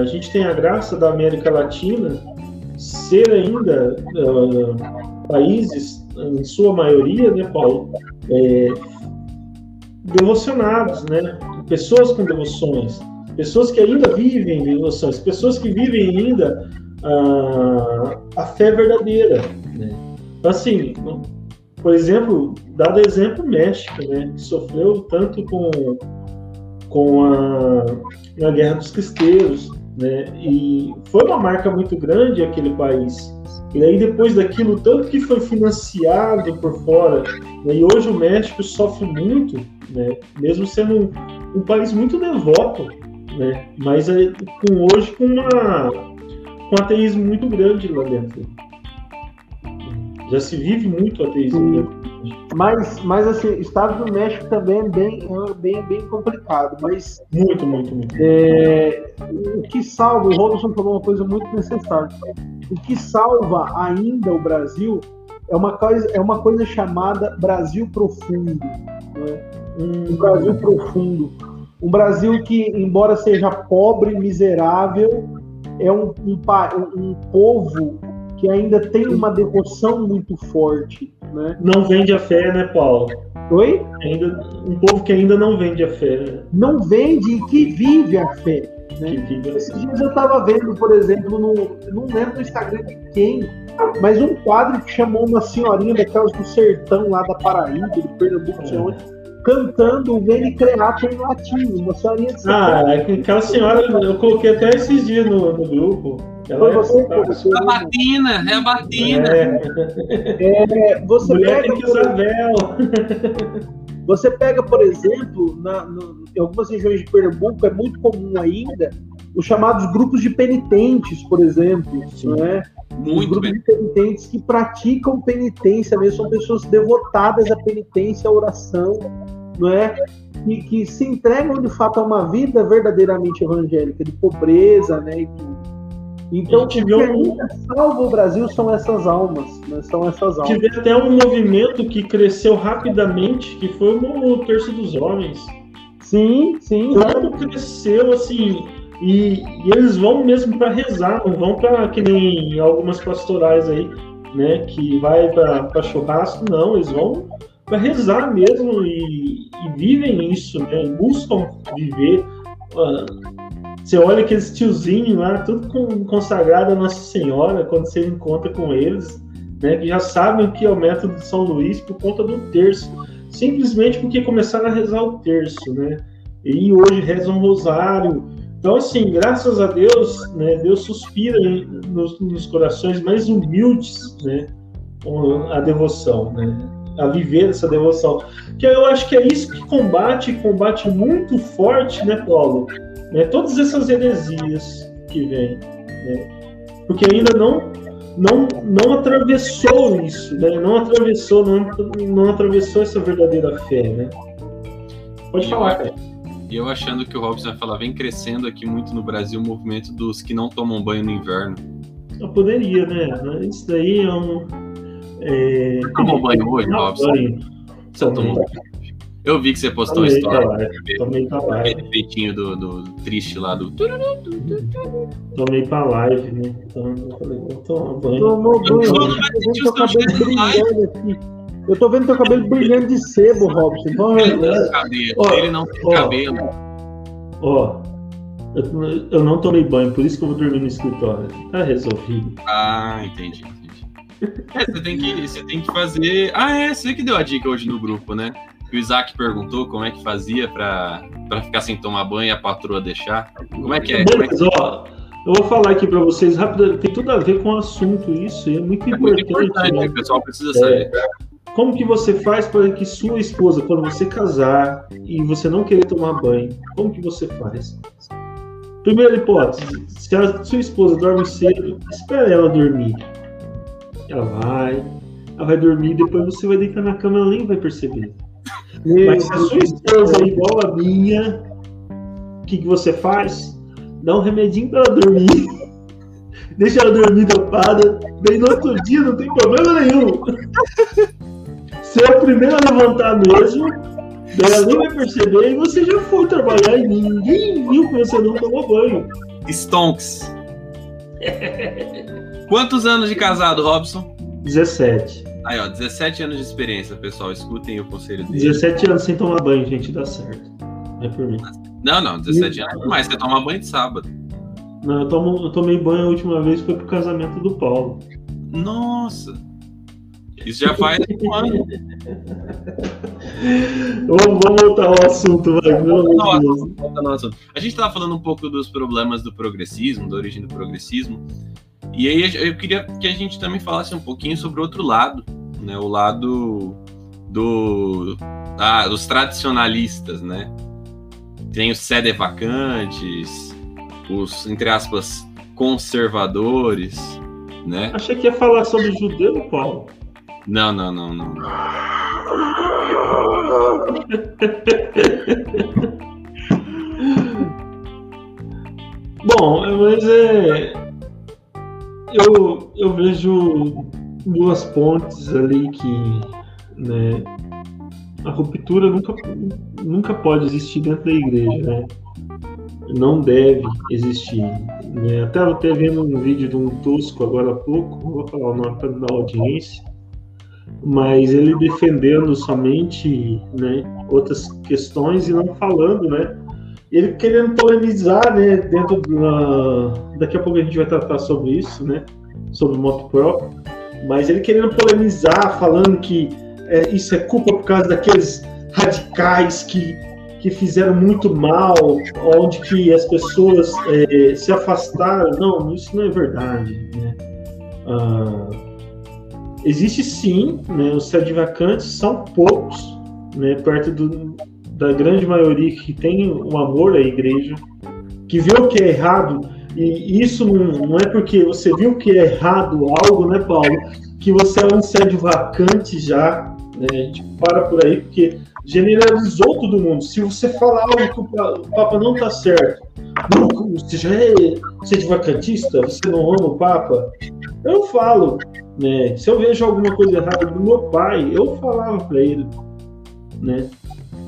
A gente tem a graça da América Latina ser ainda uh, países, em sua maioria, né, Paulo, é, devocionados, né? Pessoas com devoções, pessoas que ainda vivem devoções, pessoas que vivem ainda a, a fé verdadeira. Né? Então, assim, por exemplo, dado exemplo México, né, que sofreu tanto com, com a na Guerra dos Cristeiros, né, e foi uma marca muito grande aquele país. E aí depois daquilo, tanto que foi financiado por fora, né, e hoje o México sofre muito, né, mesmo sendo um, um país muito devoto, né, mas é, com hoje com uma um ateísmo muito grande lá dentro. Já se vive muito ateísmo. Mas, mas assim, o Estado do México também é bem, é bem, bem complicado. Mas, muito, muito, muito. É, o que salva, o Robson falou uma coisa muito necessária. O que salva ainda o Brasil é uma coisa, é uma coisa chamada Brasil profundo. Né? Um Brasil profundo. Um Brasil que, embora seja pobre, miserável, é um, um, um povo que ainda tem uma devoção muito forte. Né? Não vende a fé, né, Paulo? Oi? Ainda, um povo que ainda não vende a fé. Né? Não vende e que vive a fé. Né? Vive a Esses dias eu estava vendo, por exemplo, no, não lembro no Instagram de quem, mas um quadro que chamou uma senhorinha daquelas do sertão lá da Paraíba, do Pernambuco, é. onde, cantando o Veni Creator em latim, uma senhorinha de Ah, é aquela senhora, eu coloquei até esses dias no, no grupo. Ela é você, você, a Batina, é a Batina. É. É, você Mulher pega, tem que usar vela. Você pega, por exemplo, na, no, em algumas regiões de Pernambuco, é muito comum ainda os chamados grupos de penitentes, por exemplo. Né? Muito grupos bem. de penitentes que praticam penitência mesmo, são pessoas devotadas à penitência, à oração, não é? E que se entregam de fato a uma vida verdadeiramente evangélica, de pobreza, né? E tudo. Então, o que salva o Brasil são essas almas, né? São essas almas. Tive até um movimento que cresceu rapidamente, que foi o Terço dos Homens. Sim, sim. Como cresceu, assim, e, e eles vão mesmo para rezar, não vão para que nem algumas pastorais aí, né, que vai para churrasco, não, eles vão para rezar mesmo e, e, vivem isso, né, buscam viver. Uh, você olha aqueles tiozinhos lá, tudo com, consagrado a Nossa Senhora, quando você encontra com eles, né, que já sabem o que é o método de São Luís por conta do terço. simplesmente porque começaram a rezar o terço, né? E hoje rezam rosário. Então, assim, graças a Deus, né, Deus suspira nos, nos corações mais humildes, né, a devoção, né, a viver essa devoção. Que eu acho que é isso que combate, combate muito forte, né, Paulo? Né, todas essas heresias que vêm, né? Porque ainda não não, não atravessou isso, né? Não atravessou, não, não atravessou essa verdadeira fé, né? Pode falar, cara. E eu achando que o Robson vai falar, vem crescendo aqui muito no Brasil o movimento dos que não tomam banho no inverno. Eu poderia, né? Isso daí é um. É... Você tomou banho hoje, Robson? Banho. Você tomou banho? Eu vi que você postou tomei história. Tomei pra live. Aquele peitinho do, do triste lá do. Tomei pra live, né? Então eu falei, vou tomar banho. Tomou banho. Eu cabelo brilhando aqui. Eu tô vendo teu cabelo brilhando de sebo, Robson. Então, ele, não cabelo. Ó, ele não tem ó, cabelo. Ó, eu, eu não tomei banho, por isso que eu vou dormir no escritório. Tá resolvido. Ah, entendi. entendi. É, você, tem que, você tem que fazer. Ah, é, você que deu a dica hoje no grupo, né? o Isaac perguntou como é que fazia para ficar sem tomar banho e a patroa deixar. Como é que é? Beleza, é que... ó. Eu vou falar aqui para vocês rápido, tem tudo a ver com o assunto isso, é muito é importante. Muito importante né? O pessoal precisa saber. Como que você faz para que sua esposa, quando você casar e você não querer tomar banho, como que você faz? Primeira hipótese, se a sua esposa dorme cedo, espere ela dormir. Ela vai, ela vai dormir, depois você vai deitar na cama, ela nem vai perceber. Mas se a sua esposa é igual a minha, o que, que você faz? Dá um remedinho para ela dormir. Deixa ela dormir dopada. Daí no outro dia não tem problema nenhum. Você é o primeiro a levantar mesmo. Ela nem vai perceber e você já foi trabalhar e ninguém viu que você não tomou banho. Stonks. Quantos anos de casado, Robson? 17. Aí, ó, 17 anos de experiência, pessoal. Escutem o conselho dele. 17 anos sem tomar banho, gente, dá certo. É por mim. Não, não, 17 e... anos mais. Você toma banho de sábado. Não, eu, tomo, eu tomei banho a última vez foi pro casamento do Paulo. Nossa! Isso já faz um ano. vamos, voltar ao assunto, vai. Volta no assunto. A gente estava falando um pouco dos problemas do progressismo, da origem do progressismo. E aí eu queria que a gente também falasse um pouquinho sobre o outro lado, né? O lado do, ah, dos tradicionalistas, né? Tem os sede vacantes, os, entre aspas, conservadores, né? Achei que ia falar sobre judeu, Paulo. Não, não, não, não. Bom, mas é eu, eu vejo duas pontes ali que né, a ruptura nunca, nunca pode existir dentro da igreja, né? Não deve existir. Né? Até eu até vendo um vídeo de um tosco agora há pouco, vou falar o nome para dar audiência, mas ele defendendo somente né, outras questões e não falando, né? Ele querendo polemizar, né, dentro da... Daqui a pouco a gente vai tratar sobre isso, né? Sobre moto próprio. Mas ele querendo polemizar, falando que é, isso é culpa por causa daqueles radicais que, que fizeram muito mal, onde que as pessoas é, se afastaram. Não, isso não é verdade, né? Ah, existe sim, né, os sede vacantes são poucos, né, perto do, da grande maioria que tem um amor à igreja, que vê o que é errado, e isso não, não é porque você viu que é errado algo, né, Paulo, que você é um sede vacante já, né, a gente para por aí, porque generalizou todo mundo. Se você falar algo que o Papa não está certo, você já é sede vacantista, você não ama o Papa, eu falo, né, se eu vejo alguma coisa errada do meu pai, eu falava para ele, né,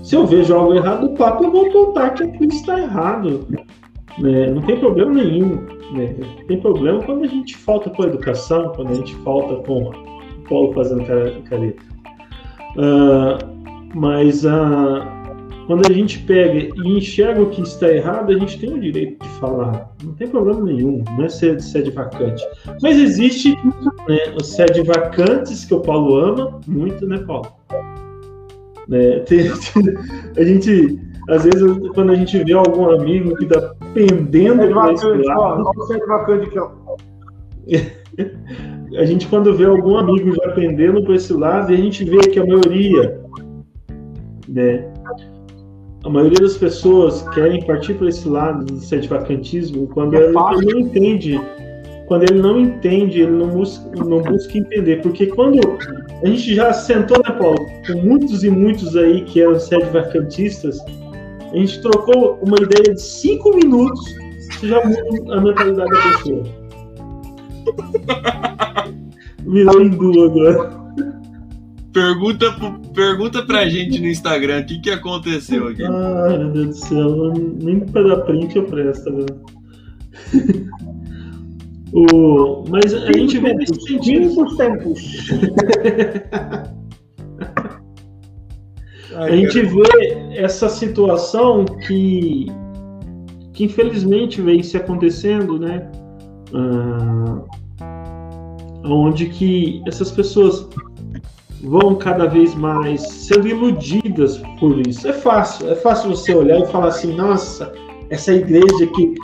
se eu vejo algo errado do Papa, eu vou apontar que aquilo está errado. Né? Não tem problema nenhum. Né? Tem problema quando a gente falta com a educação, quando a gente falta com o Paulo fazendo careta. Uh, mas uh, quando a gente pega e enxerga o que está errado, a gente tem o direito de falar. Não tem problema nenhum, não é ser sede vacante. Mas existe né, o sede vacantes que o Paulo ama muito, né, Paulo? Né? Tem- a gente, às vezes, quando a gente vê algum amigo que tá pendendo Sede vacante, ó. lado, o sede vacante aqui, ó. a gente quando vê algum amigo já pendendo para esse lado, e a gente vê que a maioria, né, a maioria das pessoas querem partir para esse lado do sedivacantismo quando É ele, não entende, quando ele não entende, ele não busca, não busca entender, porque quando a gente já sentou, né, Paulo, com muitos e muitos aí que eram sedivacantistas, a gente trocou uma ideia de cinco minutos, você já muda a mentalidade da pessoa. Virou hindu agora. Pergunta, pergunta pra gente no Instagram o que, que aconteceu aqui. Ai, meu Deus do céu. Nem pra dar print eu presto, velho. o... Mas a gente vê nesse sentido. Tempos, tempos. A gente vê essa situação que, que infelizmente vem se acontecendo, né? Ah, onde que essas pessoas vão cada vez mais sendo iludidas por isso. É fácil, é fácil você olhar e falar assim, nossa, essa igreja que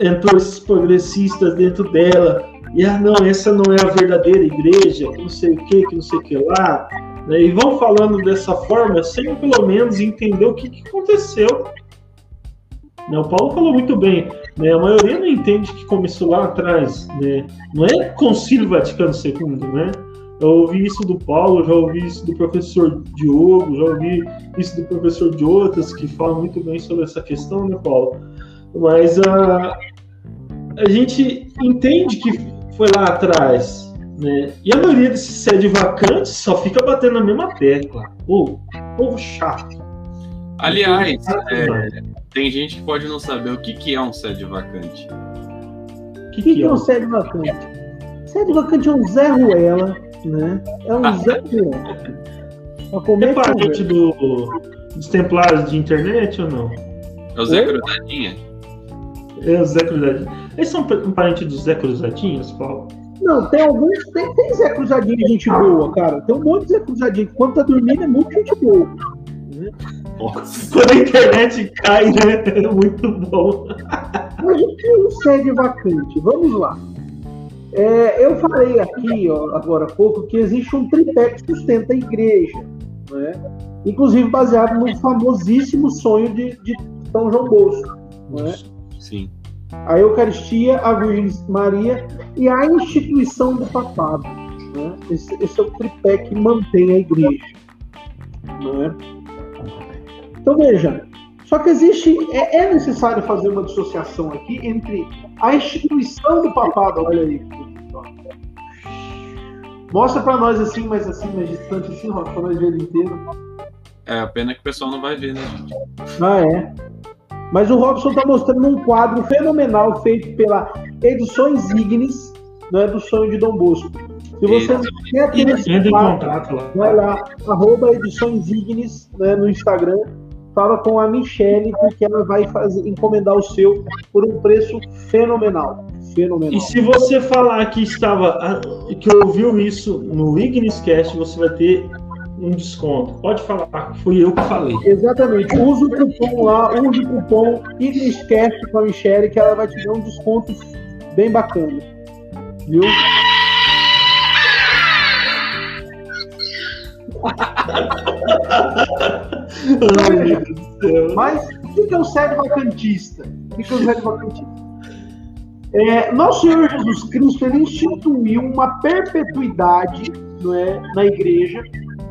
entrou esses progressistas dentro dela, e ah não, essa não é a verdadeira igreja, que não sei o que, que não sei o que lá, né? e vão falando dessa forma sem pelo menos entender o que, que aconteceu. Né, O Paulo falou muito bem, né? a maioria não entende que começou lá atrás, né? não é Concílio Vaticano II, né? Eu ouvi isso do Paulo, já ouvi isso do professor Diogo, já ouvi isso do professor de outras que falam muito bem sobre essa questão, né, Paulo? Mas a, a gente entende que foi lá atrás, né? E a maioria desses sede vacantes só fica batendo na mesma tecla. Pô, povo chato. Aliás, é, tem gente que pode não saber o que, que é um sede vacante. O que, O que, que que é é? um sede vacante? Sede vacante é um Zé Ruela, né? É um comer É parente do, dos templários de internet ou não? É o Zé? Cruzadinha? É o Zé Cruzadinho. Eles são um parente dos Zé Cruzadinhos, Paulo? Não, tem alguns. Tem, tem Zé Cruzadinho de gente boa, cara. Tem um monte de Zé Cruzadinho que quando tá dormindo é muito gente boa. Nossa. Quando a internet cai, né? É muito bom. Mas o que é um sede vacante? Vamos lá. É, eu falei aqui, ó, agora há pouco, que existe um tripé que sustenta a igreja, né? inclusive baseado no famosíssimo sonho de, de São João Bosco. Né? Sim. A Eucaristia, a Virgem Maria e a instituição do papado. Né? Esse, esse é o tripé que mantém a igreja. Né? Então veja, só que existe, é, é necessário fazer uma dissociação aqui entre a instituição do papado, olha aí. Mostra para nós assim, mais assim, mais distante assim, Rob, para nós ver ele inteiro. É a pena que o pessoal não vai ver, né, gente? Ah, é. Mas o Robson está mostrando um quadro fenomenal feito pela Edições Ignis, né, do sonho de Dom Bosco. Se você quer ter esse quadro, vai lá, arroba Edições Ignis né, no Instagram, fala com a Michelle, porque ela vai fazer, encomendar o seu por um preço fenomenal. Fenomenal. E se você falar que estava, ah, que ouviu isso no Igniscast, você vai ter um desconto. Pode falar, fui eu que falei. Exatamente. Usa o cupom lá, use o cupom IGNISCAST com a Michelle, que ela vai te dar um desconto bem bacana. Viu? Mas o que é o sede vacantista? O que é o sede vacantista? É, nosso Senhor Jesus Cristo ele instituiu uma perpetuidade não é, na igreja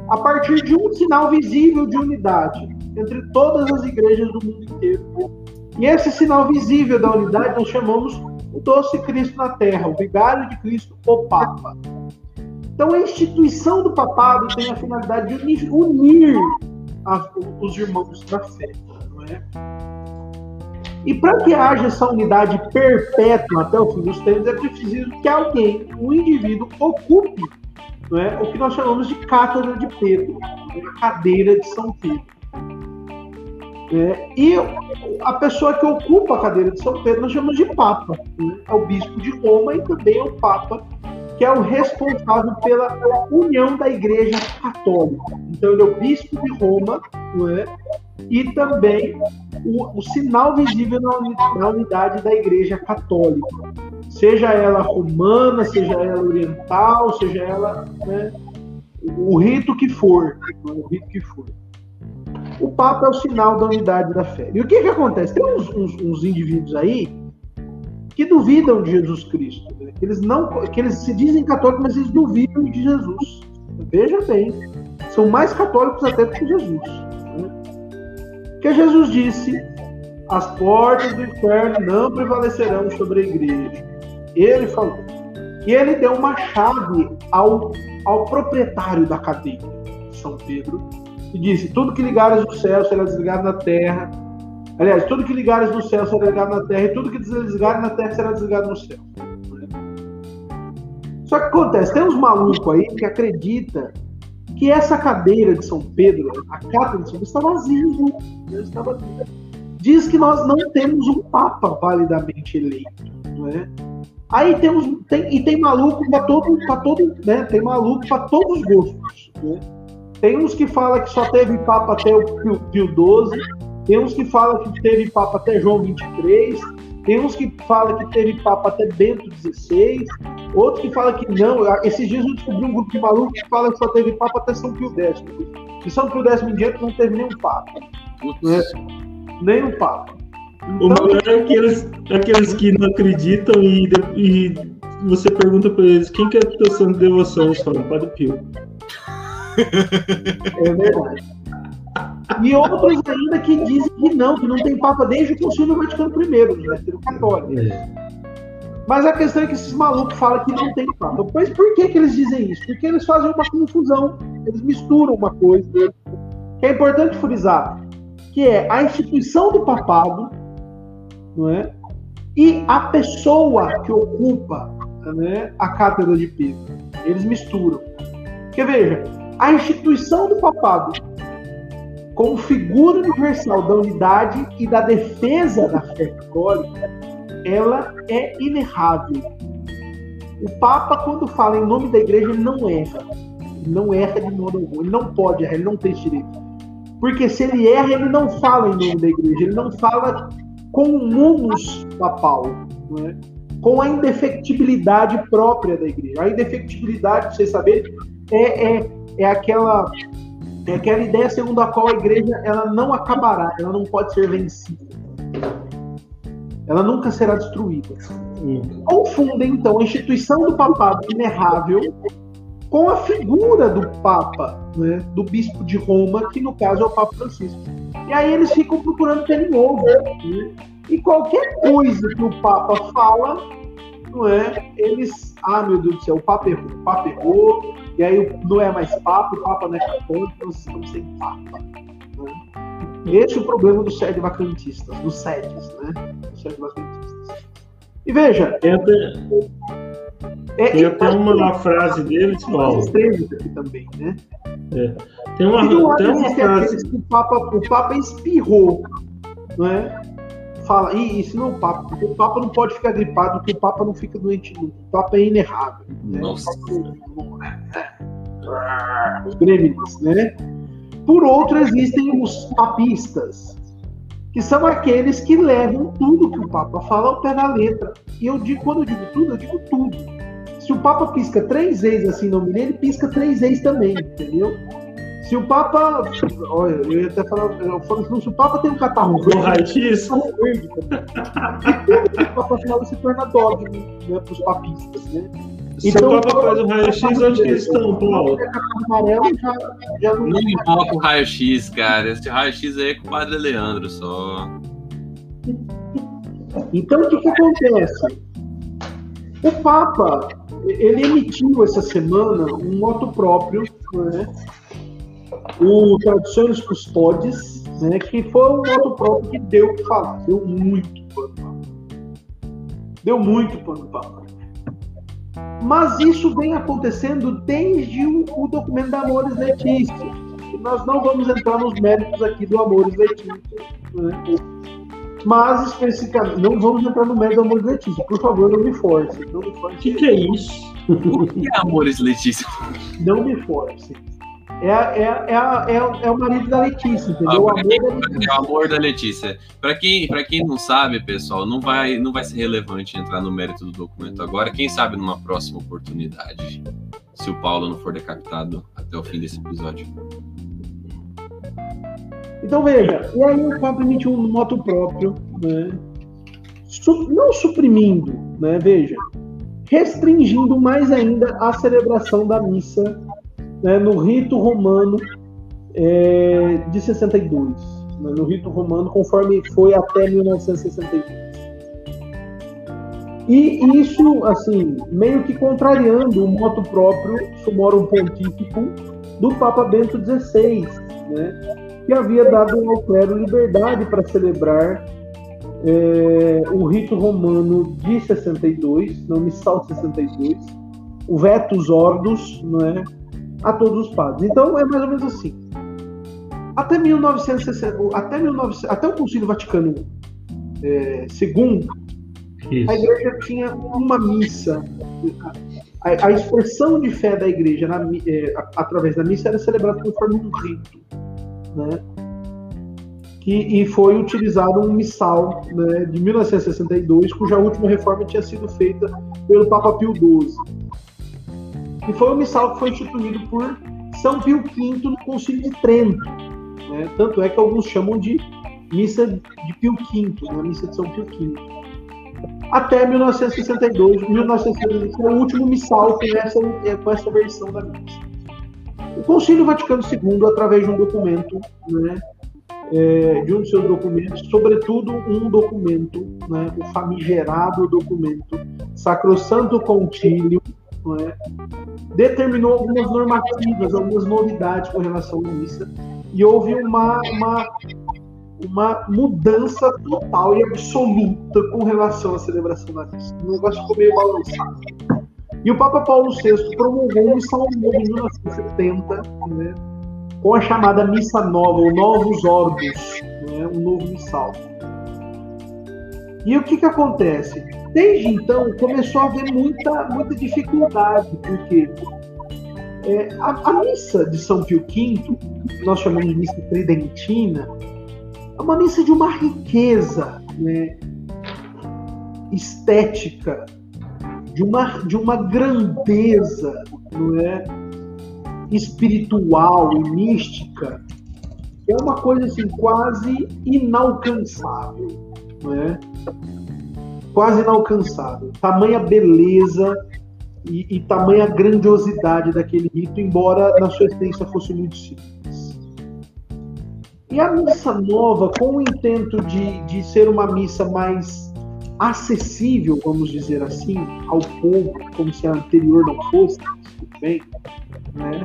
a partir de um sinal visível de unidade entre todas as igrejas do mundo inteiro. E esse sinal visível da unidade nós chamamos o doce Cristo na terra, o vigário de Cristo, o Papa. Então a instituição do papado tem a finalidade de unir, unir a- os irmãos da fé. Não é? E para que haja essa unidade perpétua até o fim dos tempos, é preciso que alguém, um indivíduo, ocupe é, o que nós chamamos de cátedra de Pedro, a cadeira de São Pedro. É, e a pessoa que ocupa a cadeira de São Pedro nós chamamos de Papa. né? É o bispo de Roma e também é o Papa que é o responsável pela união da Igreja Católica. Então, ele é o bispo de Roma, não é? e também o, o sinal visível na, unidade da Igreja Católica, seja ela romana, seja ela oriental, seja ela né, o rito que for, o rito que for. O Papa é o sinal da unidade da fé. E o que, que acontece? Tem uns, uns, uns indivíduos aí que duvidam de Jesus Cristo. Né? Que, eles não, que eles se dizem católicos, mas eles duvidam de Jesus. Veja bem, são mais católicos até do que Jesus. Né? Que Jesus disse: as portas do inferno não prevalecerão sobre a igreja. Ele falou. E ele deu uma chave ao, ao proprietário da cadeia, São Pedro, e disse: Tudo que ligares no céu será desligado na terra. Aliás, tudo que ligares no céu será ligado na terra, e tudo que desligares na terra será desligado no céu. Só que acontece, tem uns malucos aí que acreditam que essa cadeira de São Pedro, a cátedra de São Pedro, está vazia. Está vazia. Diz que nós não temos um Papa validamente eleito. Não é? Aí temos. Tem, e tem maluco para todo, todo. Né? Tem maluco para todos os gostos. Né? Tem uns que falam que só teve Papa até o Pio, Pio XII, tem uns que falam que teve Papa até João 23, tem uns que falam que teve Papa até Bento XVI, outros que falam que não. Esses dias eu descobri um grupo de malucos que fala que só teve Papa até São Pio X. De São Pio X em diante não teve nenhum Papa. Né? Nenhum Papa. Então, o melhor é aqueles, aqueles que não acreditam e, e você pergunta para eles quem que é a tua santa devoção, eles falam Padre Pio. É verdade. E outros ainda que dizem que não, que não tem Papa desde o Concílio Vaticano I, né? Ter o católico. É. Mas a questão é que esses malucos falam que não tem Papa. Mas por que, que eles dizem isso? Porque eles fazem uma confusão, eles misturam uma coisa. Que é importante frisar, que é a instituição do papado, não é? E a pessoa que ocupa né, a cátedra de Pedro. Eles misturam. Porque veja, a instituição do papado como figura universal da unidade e da defesa da fé católica, ela é inerrável. O Papa, quando fala em nome da igreja, ele não erra. Ele não erra de modo algum. Ele não pode errar, ele não tem direito. Porque se ele erra, ele não fala em nome da igreja, ele não fala com o munus papal, é? com a indefectibilidade própria da igreja. A indefectibilidade, vocês saberem, é, é, é aquela é aquela ideia segundo a qual a igreja ela não acabará, ela não pode ser vencida. Ela nunca será destruída. Confundem, então, a instituição do papado inerrável com a figura do Papa, né, do bispo de Roma, que no caso é o Papa Francisco. E aí eles ficam procurando pelo novo. Né? E qualquer coisa que o Papa fala, não é? Eles, ah, meu Deus do céu, o Papa errou, o Papa errou, e aí não é mais Papa, o Papa não é católico, então nós estamos sem Papa. Né? Esse é o problema dos sede vacantistas, dos sedes, né? Dos sede vacantistas. E veja. Tem até, é, tem até uma frase deles, Paulo. aqui também, né? É. Tem uma, tem uma frase. Que o Papa, o Papa espirrou, né? Fala, e isso não é o Papa, porque o Papa não pode ficar gripado, porque o Papa não fica doente nunca. O Papa é inerrável. Né? Nossa. Os gremlins, né? Por outro, existem os papistas, que são aqueles que levam tudo que o Papa fala ao pé da letra. E eu digo, quando eu digo tudo, eu digo tudo. Se o Papa pisca três vezes assim não me ele pisca três vezes também, entendeu? Se o Papa. Olha, eu ia até falar. Eu falo assim, se o Papa tem um catarro verde. Um raio-x. o Papa final se torna dogma né, para os papistas, né? Se então, o Papa faz o raio-x, onde que eles estão, Paulo? Amarelo já, já não. Não importa o raio-x, cara. Esse raio-x aí é com o Padre Leandro só. Então, o que, que acontece? O Papa, ele emitiu essa semana um moto próprio, né? O Tradições Custodes, né, que foi um modo próprio que deu o que falar, deu muito pano Deu muito pano para Mas isso vem acontecendo desde o, o documento da Amores Letícia. Nós não vamos entrar nos méritos aqui do Amores Letícia. Né? Mas especificamente, não vamos entrar no mérito do amor de Letícia. Por favor, não me force. Não me force. O que, que é isso? O que é Amores Letícia? Não me force. É, é, é, é, é o marido da Letícia, entendeu? Ah, o amor da Letícia. É o amor da Letícia. Pra quem, pra quem não sabe, pessoal, não vai, não vai ser relevante entrar no mérito do documento agora. Quem sabe numa próxima oportunidade, se o Paulo não for decapitado até o fim desse episódio. Então veja, e aí o Papa emitiu um moto próprio, né? Não suprimindo, né? Veja, restringindo mais ainda a celebração da missa né, no rito romano é, de 62, né, no rito romano conforme foi até 1962. E isso, assim, meio que contrariando o moto próprio Sumorum Pontífico do Papa Bento XVI, né? que havia dado ao clero liberdade para celebrar é, o rito romano de 62, não missal 62, o vetus ordus, não é, a todos os padres. Então é mais ou menos assim. Até 1960, até 1900, até o Concílio Vaticano é, II, a Isso. igreja tinha uma missa. A, a expressão de fé da igreja na a- através da missa era celebrada conforme um rito. Né? Que, e foi utilizado um missal né, de 1962, cuja última reforma tinha sido feita pelo Papa Pio XII. E foi um missal que foi instituído por São Pio V no Concílio de Trento. né? Tanto é que alguns chamam de missa de Pio V, né? missa de São Pio V até 1962, 1962 foi o último missal com essa, com essa versão da missa. O Concílio Vaticano II, através de um documento, né, é, de um de seus documentos, sobretudo um documento, né, o famigerado documento Sacrosanto Concílio, não é, determinou algumas normativas, algumas novidades com relação à missa, e houve uma, uma uma mudança total e absoluta com relação à celebração da missa. O negócio ficou meio balançado. E o Papa Paulo VI promulgou um novo em 1970, né, com a chamada Missa Nova, ou Novos Ordos, né, um novo missal. E o que, que acontece? Desde então começou a haver muita, muita dificuldade, porque é, a, a missa de São Pio V, nós chamamos de missa tridentina, é uma missa de uma riqueza né, estética, de uma, de uma grandeza não é, espiritual e mística, é uma coisa assim, quase inalcançável. Não é? Quase inalcançável. Tamanha beleza e, e tamanha grandiosidade daquele rito, embora na sua essência fosse muito simples. E a missa nova, com o intento de, de ser uma missa mais acessível, vamos dizer assim, ao povo, como se a anterior não fosse, tudo bem, né?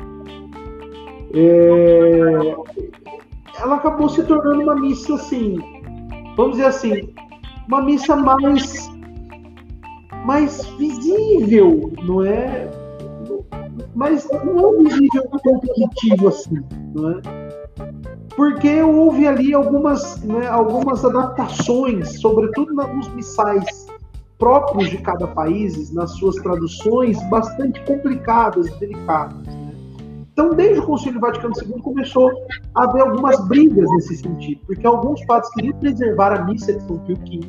É, ela acabou se tornando uma missa assim, vamos dizer assim, uma missa mais mais visível, não é? Mas não visível tão positivo assim, não é? porque houve ali algumas, né, algumas adaptações, sobretudo nos missais próprios de cada país, nas suas traduções, bastante complicadas e delicadas. Então, desde o Concílio Vaticano II começou a haver algumas brigas nesse sentido, porque alguns padres queriam preservar a missa de São Pio V,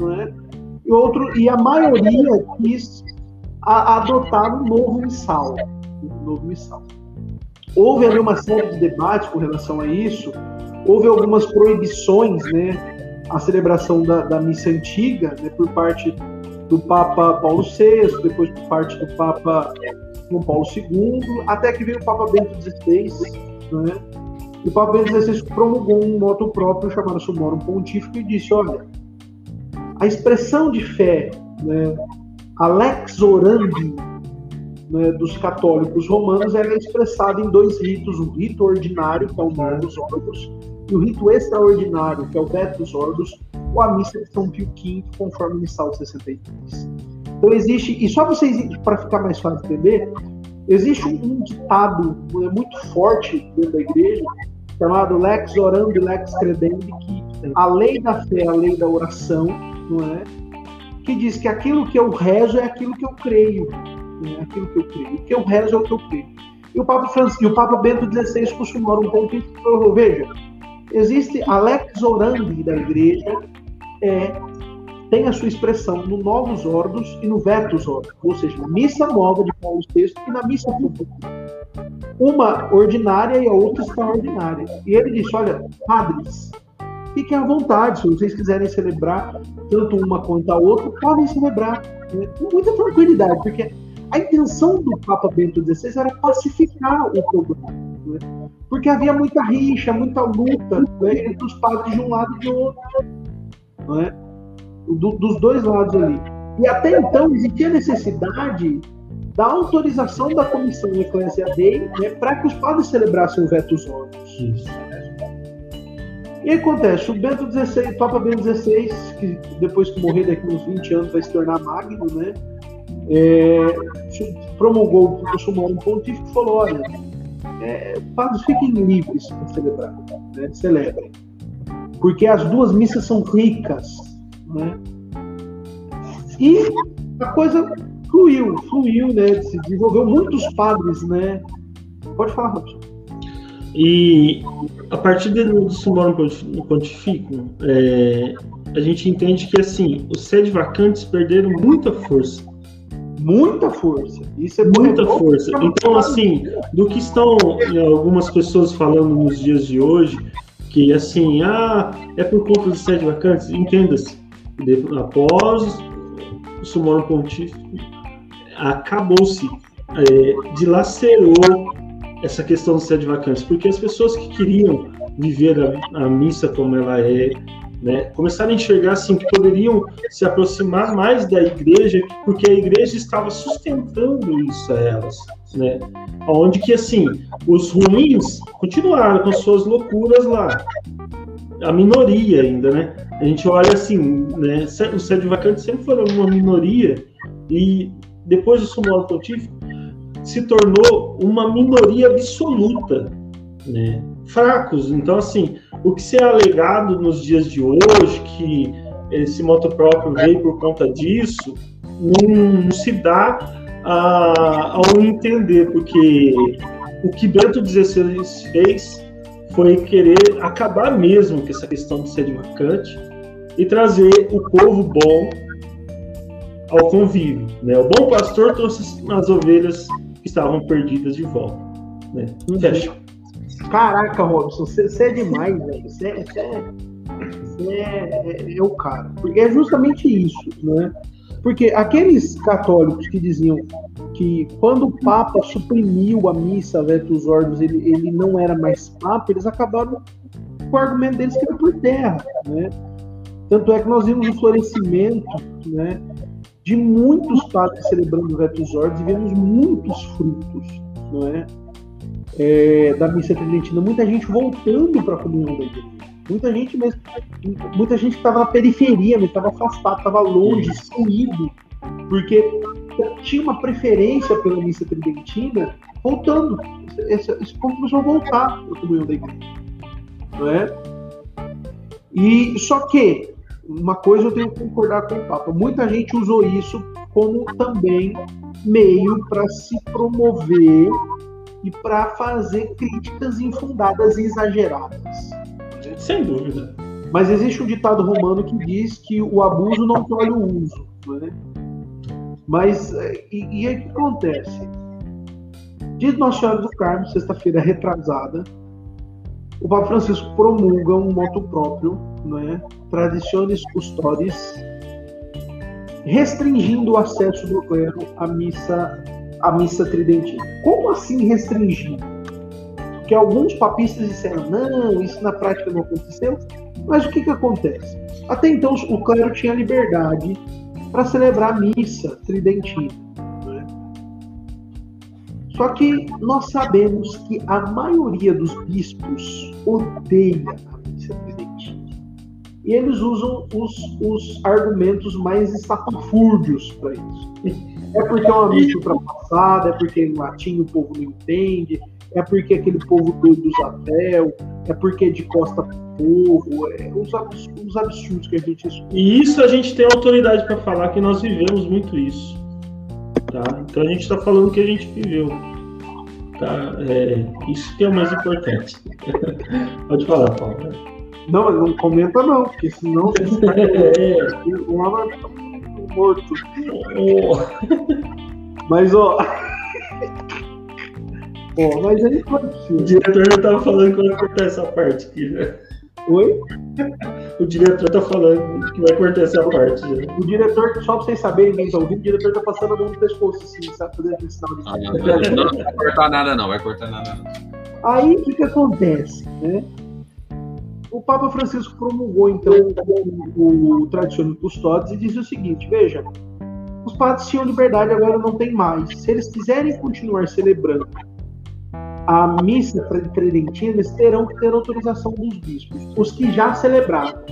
não é? e, outro, e a maioria quis a, adotar um novo missal. Um novo missal. Houve ali uma série de debates com relação a isso, houve algumas proibições, né, à celebração da, da missa antiga, né, por parte do Papa Paulo VI, depois por parte do Papa João Paulo II, até que veio o Papa Bento XVI, né, e o Papa Bento XVI promulgou um moto próprio chamado Sumorum Pontífico e disse, olha, a expressão de fé, né, a lex orandi, né, dos católicos romanos ela é expressada em dois ritos, o rito ordinário, que é o Novus Ordos, e o rito extraordinário, que é o Vetus Ordos, ou a missa de São Pio V, conforme o missal de 63. Então existe, e só vocês, para ficar mais fácil de entender, existe um, ditado né, muito forte dentro da igreja, chamado lex orandi, lex credendi, que a lei da fé, a lei da oração, não é? Que diz que aquilo que eu rezo é aquilo que eu creio, é aquilo que eu creio. O que eu rezo é o que eu creio. E o Papa Francisco, e o Papa Bento XVI costumou um ponto que falou, veja, existe a lex orandi da igreja, é, tem a sua expressão no Novos Ordos e no Vetus Ordos, ou seja, na missa nova de Paulo VI e na missa popular. Uma ordinária e a outra extraordinária. E ele disse, olha, padres, fiquem à vontade, se vocês quiserem celebrar tanto uma quanto a outra, podem celebrar né, com muita tranquilidade, porque a intenção do Papa Bento XVI era pacificar o problema, né? porque havia muita rixa, muita luta né, entre os padres de um lado e de outro, né? Do, dos dois lados ali. E até então existia necessidade da autorização da comissão Ecclesia Dei né, para que os padres celebrassem o Vetus Ordos. E aí acontece, o Bento XVI, Papa Bento XVI, que depois que morrer daqui uns 20 anos vai se tornar magno, né? é, promulgou o Sumário Pontífice e falou: olha, é, padres fiquem livres para celebrar, né, celebrem, porque as duas missas são ricas. Né? E a coisa fluiu, fluiu, né? Se desenvolveu muitos padres, né? Pode falar, Robson. E a partir do Sumário Pontífico, é, a gente entende que assim os sede vacantes perderam muita força muita força. Isso é muita força. Então, assim, do que estão eh, algumas pessoas falando nos dias de hoje, que assim, ah, é por conta de sede vacantes, entenda-se, após o Sumário Pontífico, acabou-se, é, dilacerou essa questão de sede vacantes, porque as pessoas que queriam viver a, a missa como ela é, né? Começaram a enxergar assim que poderiam se aproximar mais da igreja, porque a igreja estava sustentando isso a elas, né? Onde que assim, os ruins continuaram com suas loucuras lá. A minoria ainda, né? A gente olha assim, né? Os sede vacantes sempre foram uma minoria e depois do Sumário Pontífico se tornou uma minoria absoluta, né? Fracos. Então assim, o que se é alegado nos dias de hoje, que esse moto próprio veio por conta disso, não, não se dá a, ao entender, porque o que Bento XVI fez foi querer acabar mesmo com essa questão de ser vacante e trazer o povo bom ao convívio. Né? O bom pastor trouxe as ovelhas que estavam perdidas de volta. Né? Fecha. Caraca, Robson, você é demais, velho. Você é, é, é, é, o cara. Porque é justamente isso, né? Porque aqueles católicos que diziam que quando o Papa suprimiu a missa vetus ordos, ele, ele não era mais Papa, eles acabaram com o argumento deles que era por terra, né? Tanto é que nós vimos o florescimento, né? De muitos padres celebrando vetus ordos e vemos muitos frutos, não é? é, da missa tridentina, muita gente voltando para a comunhão da igreja. Muita gente mesmo, muita gente que estava na periferia, estava afastado, estava longe, excluído, porque tinha uma preferência pela missa tridentina, voltando. Esse, esse povo começou a voltar para a comunhão da igreja. Não é? E só que uma coisa eu tenho que concordar com o Papa. Muita gente usou isso como também meio para se promover e para fazer críticas infundadas e exageradas. Sem dúvida. Mas existe um ditado romano que diz que o abuso não tolhe o uso. Né? Mas, e, e aí o que acontece? Diz Nossa Senhora do Carmo, sexta-feira retrasada, o Papa Francisco promulga um moto próprio, né? Tradiciones Custodes, restringindo o acesso do clero à missa a missa tridentina. Como assim restringir? Porque alguns papistas disseram, não, isso na prática não aconteceu. Mas o que, que acontece? Até então o clero tinha liberdade para celebrar a missa tridentina. Né? Só que nós sabemos que a maioria dos bispos odeia a missa tridentina. E eles usam os, os argumentos mais estapafúrdios para isso. É porque é uma missa ultrapassada, é porque em latim o povo não entende, é porque aquele povo doido do Zatel, é porque é de costa pro povo, é, os, abs- os absurdos que a gente escuta. E isso a gente tem autoridade para falar que nós vivemos muito isso. Tá? Então a gente está falando que a gente viveu. Tá? É, isso que é o mais importante. Pode falar, Paulo. Não, mas não comenta não, porque senão você está É, morto. o, Mas, ó. ó, mas aí o diretor já estava falando que vai cortar essa parte aqui. Né? Oi? O diretor está falando que vai cortar essa parte. Né? O diretor, só pra vocês saberem, quem tá ouvindo, o diretor tá passando a mão no pescoço, assim, sabe? Fazendo aquele sinal de. Ah, não, não, não vai cortar nada, não. Vai cortar nada. não. Aí o que, que acontece? Né? O Papa Francisco promulgou então o, o Tradiciones Custodes e disse o seguinte: veja, os padres tinham liberdade, agora não tem mais. Se eles quiserem continuar celebrando a missa tridentina, eles terão que ter autorização dos bispos. Os que já celebravam.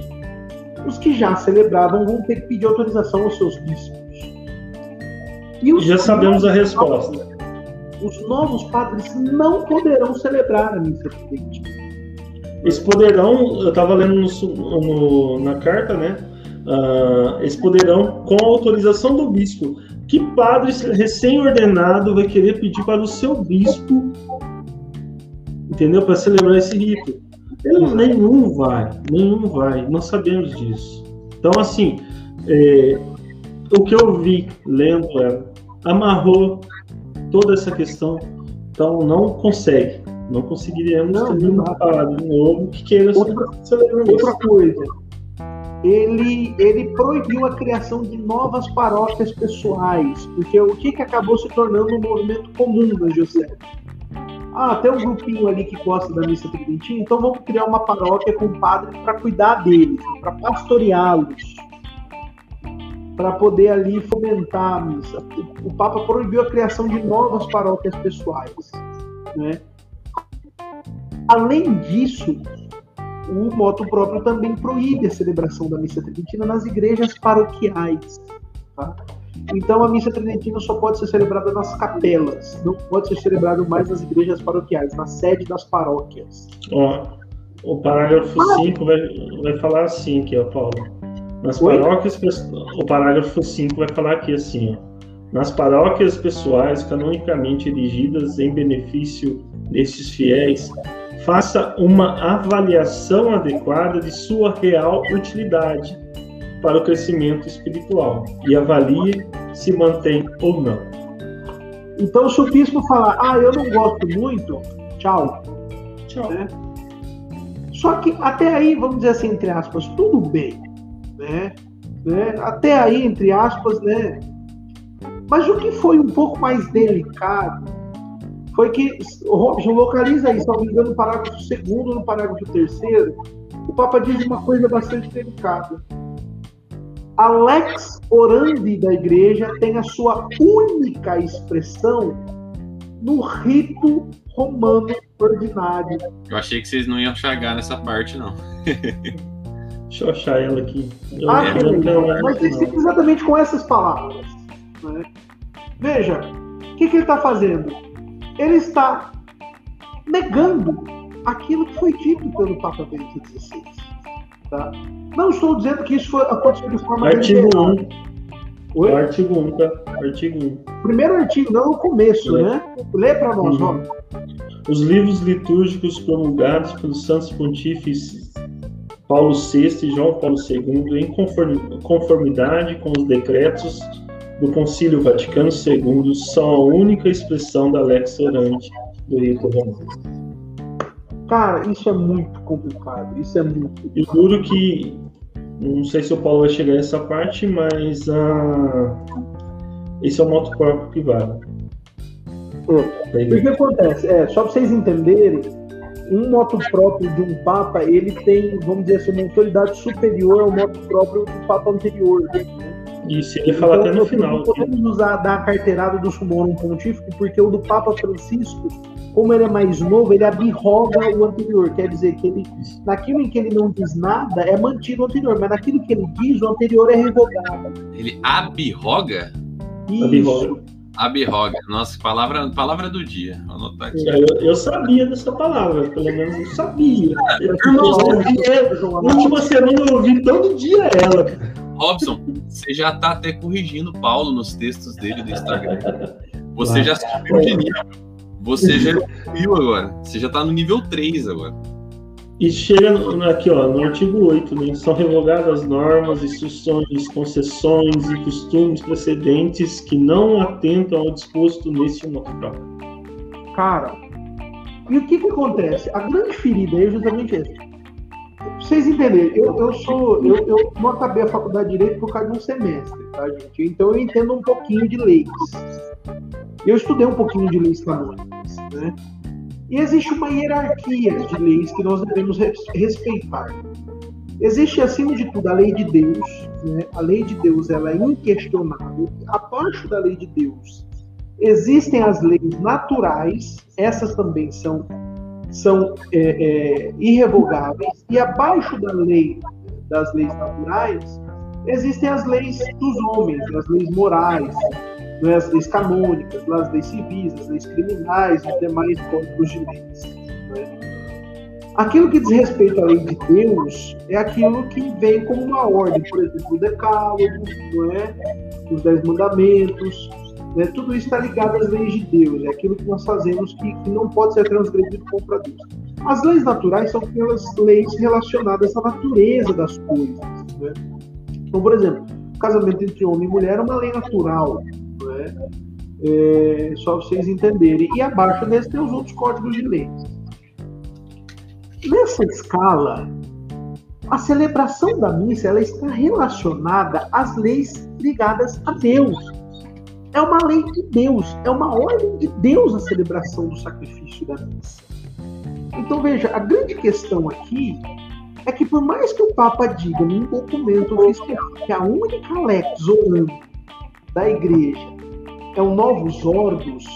Os que já celebravam vão ter que pedir autorização aos seus bispos. E os Já sabemos a resposta. os novos padres não poderão celebrar a missa tridentina. Eles poderão, eu estava lendo no no- na carta, né? ah, eles poderão, com a autorização do bispo, que padre recém-ordenado vai querer pedir para o seu bispo, entendeu? Para celebrar esse rito. Ele, nenhum vai, nenhum vai, não sabemos disso. Então, assim, é, o que eu vi lendo ela, amarrou toda essa questão, então não consegue. Não conseguiríamos Não, ter um não dá. padre novo que queira Outra- Outra coisa, ele, ele proibiu a criação de novas paróquias pessoais, porque o que, que acabou se tornando um movimento comum da José? Ah, tem um grupinho ali que gosta da missa tridentina, então vamos criar uma paróquia com padre para cuidar deles, para pastoreá-los, para poder ali fomentar a missa. O, o Papa proibiu a criação de novas paróquias pessoais, né? Além disso, o moto próprio também proíbe a celebração da missa tridentina nas igrejas paroquiais. tá? Então a missa tridentina só pode ser celebrada nas capelas, não pode ser celebrada mais nas igrejas paroquiais, na sede das paróquias. Ó, o parágrafo 5 vai, vai falar assim aqui, ó, Paulo. Nas Oi? paróquias, o parágrafo 5 vai falar aqui assim, ó. Nas paróquias pessoais canonicamente erigidas em benefício destes fiéis, faça uma avaliação adequada de sua real utilidade para o crescimento espiritual e avalie se mantém ou não. Então se o bispo falar, ah, eu não gosto muito, tchau. Tchau. né? Só que até aí, vamos dizer assim, entre aspas, tudo bem, né? Né? Até aí, entre aspas, né? Mas o que foi um pouco mais delicado foi que o Robson localiza aí, se não me engano, no parágrafo segundo, no parágrafo terceiro, o Papa diz uma coisa bastante delicada. A lex orandi da igreja tem a sua única expressão no rito romano ordinário. Eu achei que vocês não iam chegar nessa parte, não. Deixa eu achar ela aqui. Eu Ah, não que legal. Mas exatamente com essas palavras. né? Veja, o que, que ele está fazendo? Ele está negando aquilo que foi dito pelo Papa Bento XVI. Tá? Não estou dizendo que isso foi, aconteceu de forma Artigo deliberada. 1. Oi? Artigo 1, tá? Artigo 1. Primeiro artigo, não o começo, né? Lê para nós, Uhum. Rob. Os livros litúrgicos promulgados pelos santos pontífices Paulo VI e João Paulo II, em conformi- conformidade com os decretos do Concílio Vaticano II, são a única expressão da lex orante do rito romano. Cara, isso é muito complicado. Isso é muito. E duro que, não sei se o Paulo vai chegar nessa parte, mas ah, esse é o moto próprio que vale. Da O que acontece? É, só para vocês entenderem, um moto próprio de um Papa, ele tem, vamos dizer assim, uma autoridade superior ao moto próprio do Papa anterior. né? Isso, ele fala até no nós final. Não podemos usar da carteirada do sumorum pontífico, porque o do Papa Francisco, como ele é mais novo, ele abroga o anterior. Quer dizer que ele, naquilo em que ele não diz nada, é mantido o anterior, mas naquilo que ele diz, o anterior é revogado. Ele abroga? Isso. Abroga. Aberroga. Nossa, palavra, palavra do dia. Vou anotar aqui. Eu, eu sabia dessa palavra, pelo menos eu sabia. Eu, Irmão, na última semana eu ouvi todo dia ela. Robson, você já tá até corrigindo o Paulo nos textos dele do Instagram. Você já subiu de nível. Você já viu agora. Você já tá no nível 3 agora. E chega no- aqui, ó, no artigo 8, né? São revogadas normas, instruções, concessões e costumes precedentes que não atentam ao disposto neste local. Cara, e o que que acontece? A grande ferida aí é justamente essa. Vocês entenderem, eu, eu sou. Eu, eu não acabei a faculdade de Direito por causa de um semestre, tá, gente? Então eu entendo um pouquinho de leis. Eu estudei um pouquinho de leis canônicas, né? E existe uma hierarquia de leis que nós devemos res- respeitar. Existe, acima de tudo, a lei de Deus. Né? A lei de Deus ela é inquestionável. Abaixo da lei de Deus existem as leis naturais, essas também são, são é, é, irrevogáveis, e abaixo da lei, das leis naturais, existem as leis dos homens, as leis morais, né, as leis canônicas, as leis civis, as leis criminais e demais códigos de leis. né. Aquilo que diz respeito à lei de Deus é aquilo que vem como uma ordem, por exemplo, o decálogo, não é? os dez mandamentos, né? Tudo isso está ligado às leis de Deus, é aquilo que nós fazemos que, que não pode ser transgredido contra Deus. As leis naturais são aquelas leis relacionadas à natureza das coisas. Né? Então, por exemplo, o casamento entre homem e mulher é uma lei natural, né? É, só vocês entenderem. E abaixo desse tem os outros códigos de leis. Nessa escala, a celebração da missa ela está relacionada às leis ligadas a Deus. É uma lei de Deus, é uma ordem de Deus a celebração do sacrifício da missa. Então veja, a grande questão aqui é que por mais que o Papa diga num documento oficial que a única lex orandi da igreja é o Novus Ordos,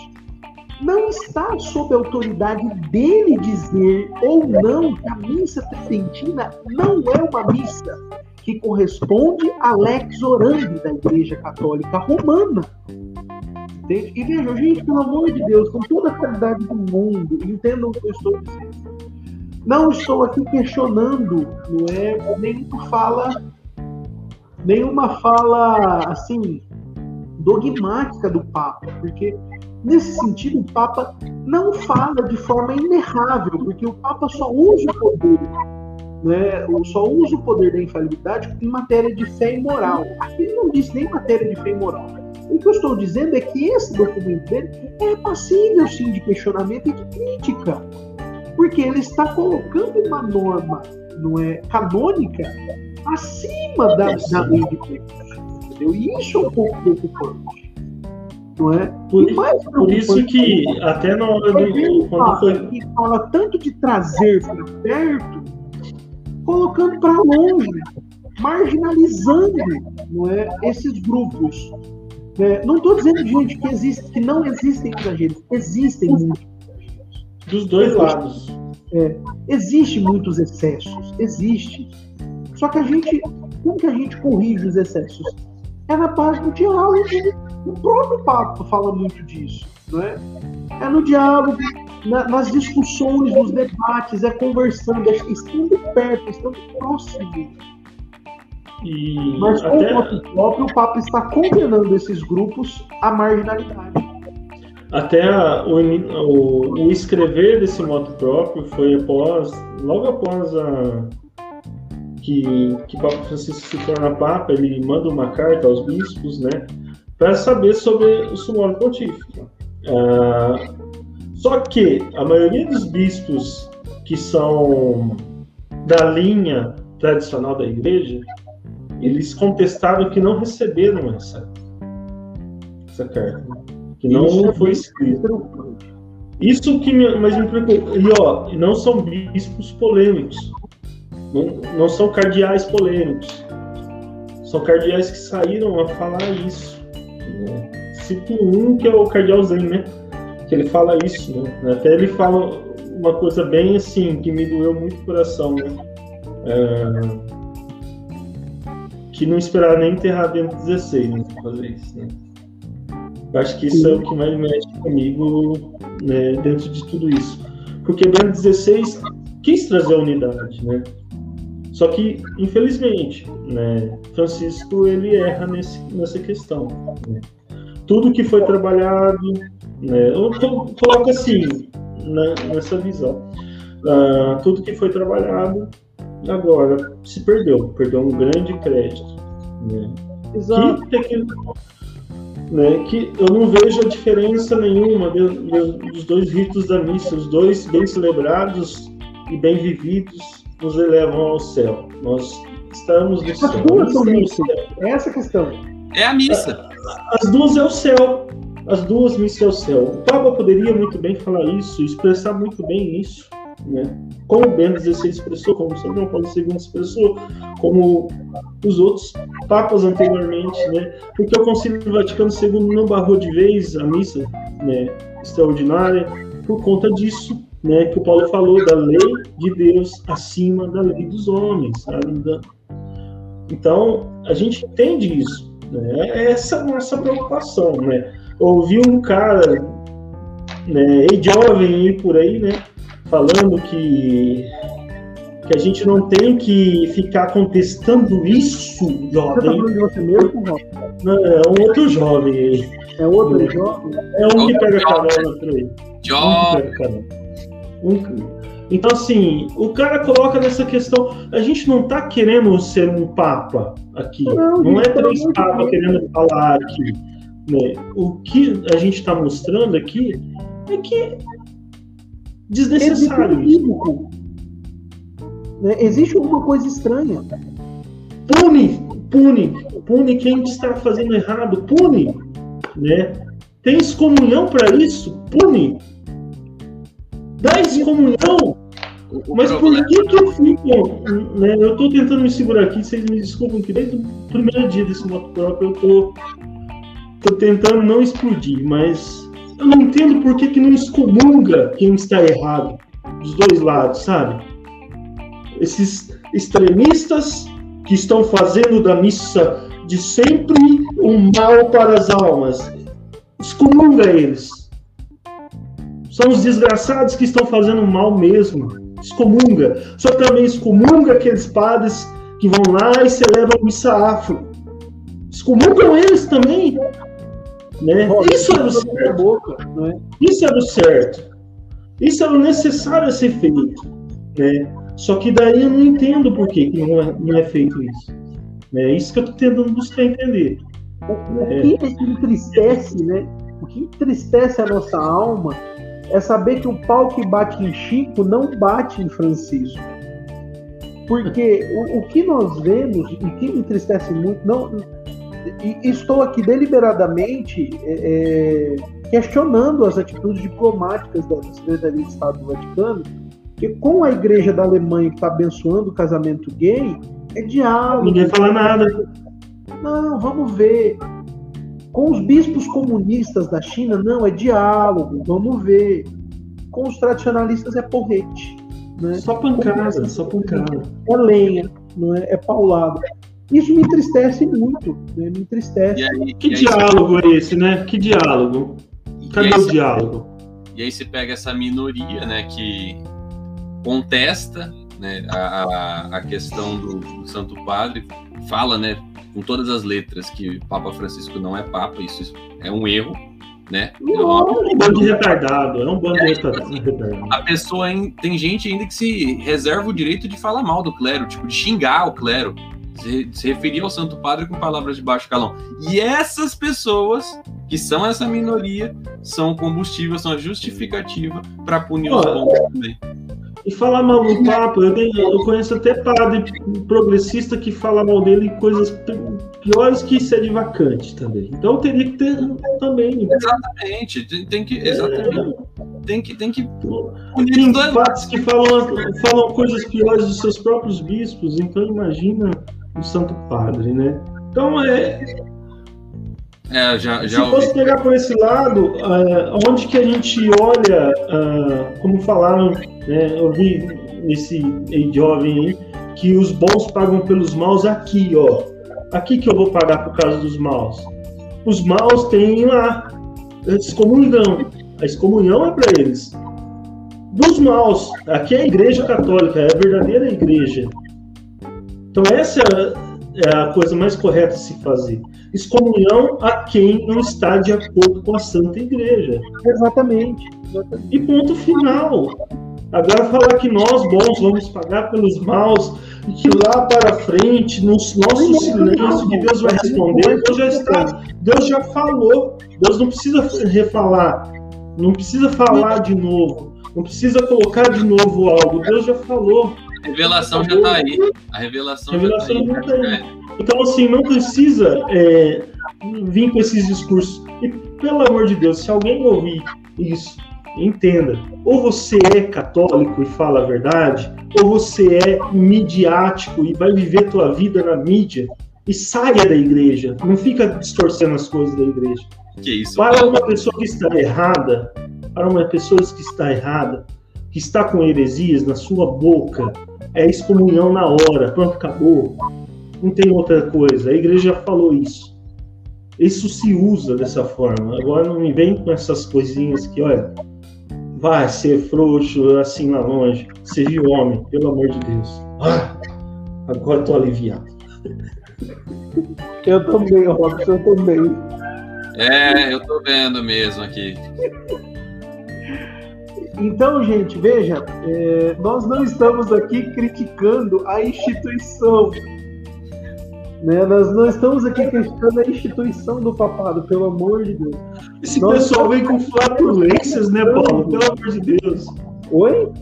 não está sob a autoridade dele dizer ou não que a missa tridentina não é uma missa que corresponde à lex orandi da Igreja Católica Romana. Entende? E vejam, gente, pelo amor de Deus, com toda a qualidade do mundo, entendam o que eu estou dizendo. Não estou aqui questionando, não é nenhuma fala, nenhuma fala assim dogmática do Papa, porque nesse sentido o Papa não fala de forma inerrável, porque o Papa só usa o poder, né? Só usa o poder da infalibilidade em matéria de fé e moral. Ele não diz nem matéria de fé e moral. O que eu estou dizendo é que esse documento dele é passível sim de questionamento e de crítica, porque ele está colocando uma norma, não é canônica, acima da, da lei de Deus, entendeu? E isso é um pouco preocupante, não é? Por, mais por isso que até na hora do. Quando foi. que fala tanto de trazer para perto, colocando para longe, marginalizando não é, esses grupos. Né? Não estou dizendo, gente, que, existe, que não existem exageros. Existem muitos. Dos dois lados. Existe muitos excessos. Existe. Só que a gente. Como que a gente corrige os excessos? É na base do diálogo. O próprio Papa fala muito disso. Não é? é no diálogo, na- nas discussões, nos debates, é conversando, é estando perto, estando próximo. E Mas até, o voto próprio, o Papa está condenando esses grupos à marginalidade. até a- o, o, o escrever desse moto próprio foi após, logo após a, que, que Papa Francisco se torna Papa, ele manda uma carta aos bispos, né, para saber sobre o sumório pontífice. Ah, só que a maioria dos bispos que são da linha tradicional da igreja, eles contestaram que não receberam essa, essa carta, que não Isso foi escrita. Isso que me, mais me preocupa. E ó, não são bispos polêmicos. Não, não são cardeais polêmicos. São cardeais que saíram a falar isso. né? Cito um que é o cardeal Zen, né? Que ele fala isso, né? Até ele fala uma coisa bem assim, que me doeu muito o coração, né? É, que não esperava nem enterrar dentro de 16, né? fazer isso, né? Eu acho que isso é o que mais mexe comigo né, dentro de tudo isso. Porque Bento XVI quis trazer a unidade, né? Só que, infelizmente, né, Francisco ele erra nesse, nessa questão. Né? Tudo que foi trabalhado, né, eu coloco assim, nessa visão, uh, tudo que foi trabalhado agora se perdeu, perdeu um grande crédito. Né? Exato. Que, que, né, que eu não vejo a diferença nenhuma de, de, dos dois ritos da missa, os dois bem celebrados e bem vividos nos elevam ao céu. Nós estamos no céu. As duas são missas. É essa a questão. É a missa. As duas é o céu. As duas missas é o céu. O Papa poderia muito bem falar isso, expressar muito bem isso. Né? Como Bento XVI expressou, como São João Paulo II expressou, como os outros papas anteriormente, né? Porque o Concílio Vaticano II não barrou de vez a missa né, extraordinária por conta disso, né? Que o Paulo falou da lei de Deus acima da lei dos homens, sabe? Então a gente entende isso, né? É essa a nossa preocupação, né? Ouvi um cara, né, jovem aí por aí, né? Falando que, que a gente não tem que ficar contestando isso, jovem. Você tá falando de você mesmo, Não, é um outro jovem aí. É outro jovem? É um que pega carona por aí. Jovem. Um, então, assim, o cara coloca nessa questão. A gente não está querendo ser um papa aqui. Não, não é três papas querendo falar aqui. Né? O que a gente está mostrando aqui é que desnecessário. Né? Existe alguma coisa estranha. Pune, pune, pune quem está fazendo errado, pune, né? Tem excomunhão para isso, pune. Dá excomunhão. Mas por que que eu fico, né? Eu estou tentando me segurar aqui, vocês me desculpem que desde o primeiro dia desse moto próprio eu tô, tô tentando não explodir, mas eu não entendo por que, que não excomunga quem está errado, dos dois lados, sabe? Esses extremistas que estão fazendo da missa de sempre um mal para as almas. Excomunga eles. São os desgraçados que estão fazendo mal mesmo. Excomunga. Só também excomunga aqueles padres que vão lá e celebram missa afro. Excomungam eles também. Né? Isso era o certo. É? Isso era o certo. Isso era o necessário a ser feito. Né? Só que daí eu não entendo por que não é, não é feito isso. É isso que eu estou tentando buscar entender. O, o que entristece, né? O que entristece a nossa alma é saber que o pau que bate em Chico não bate em Francisco. Porque o, o que nós vemos, e que me entristece muito, não, e estou aqui deliberadamente é, é, questionando as atitudes diplomáticas da Secretaria de Estado do Vaticano, que com a Igreja da Alemanha que está abençoando o casamento gay, é diálogo. Ninguém fala nada. Não, vamos ver. Com os bispos comunistas da China, não, é diálogo, vamos ver. Com os tradicionalistas é porrete. Né? Só pancada, só pancada. É lenha, não é? É paulada. Isso me entristece muito, né? me entristece. Aí, que diálogo é esse, né? Que diálogo? Cadê o diálogo? E aí você pega essa minoria, né, que contesta né, a, a questão do, do, Santo Padre, fala, né, com todas as letras que Papa Francisco não é Papa, isso é um erro, né? Não, é, uma... um bando de retardado, é um bando de retardado. A pessoa tem gente ainda que se reserva o direito de falar mal do clero, tipo, de xingar o clero se, se referia ao Santo Padre com palavras de baixo calão. E essas pessoas, que são essa minoria, são o combustível, são a justificativa para punir os bons também. E falar mal do Papa, eu, tenho, eu conheço até padre progressista que fala mal dele coisas piores que ser de vacante também. Então teria que ter também. Exatamente, tem, tem que. Exatamente. É. Tem que. Tem que tem padres que falam, falam coisas piores dos seus próprios bispos, então imagina o Santo Padre, né? Então é. É, já, já Se fosse pegar por esse lado, uh, onde que a gente olha, uh, como falaram, né, eu vi nesse jovem aí, que os bons pagam pelos maus aqui, ó. Aqui que eu vou pagar por causa dos maus. Os maus têm lá, excomunhão. A excomunhão é para eles. Dos maus, aqui é a igreja católica, é a verdadeira igreja. Então essa é a coisa mais correta de se fazer. Excomunhão a quem não está de acordo com a Santa Igreja. Exatamente. E ponto final. Agora falar que nós bons vamos pagar pelos maus e que lá para frente, no nosso silêncio, que Deus vai responder, Deus já está, Deus já falou. Deus não precisa refalar, não precisa falar de novo, não precisa colocar de novo algo. Deus já falou. A revelação já está aí. A revelação, A revelação já está aí. já tá aí. Então, assim, não precisa é, vir com esses discursos. E, pelo amor de Deus, se alguém ouvir isso, entenda. Ou você é católico e fala a verdade, ou você é midiático e vai viver tua vida na mídia e saia da igreja. Não fica distorcendo as coisas da igreja. Que isso? Para uma pessoa que está errada, para uma pessoa que está errada, que está com heresias na sua boca, é excomunhão na hora. Pronto, acabou. Não tem outra coisa. A igreja já falou isso. Isso se usa dessa forma. Agora não me vem com essas coisinhas que, olha, vai ser frouxo assim lá longe. Seja homem, pelo amor de Deus. Ah, agora estou aliviado. Eu também, Robson, eu também. É, eu tô vendo mesmo aqui. Então, gente, veja, é, nós não estamos aqui criticando a instituição. Né? Nós não estamos aqui criticando a instituição do papado, pelo amor de Deus. Esse Nossa. pessoal vem com flatulências, né, Paulo? Pelo amor de Deus. Oi?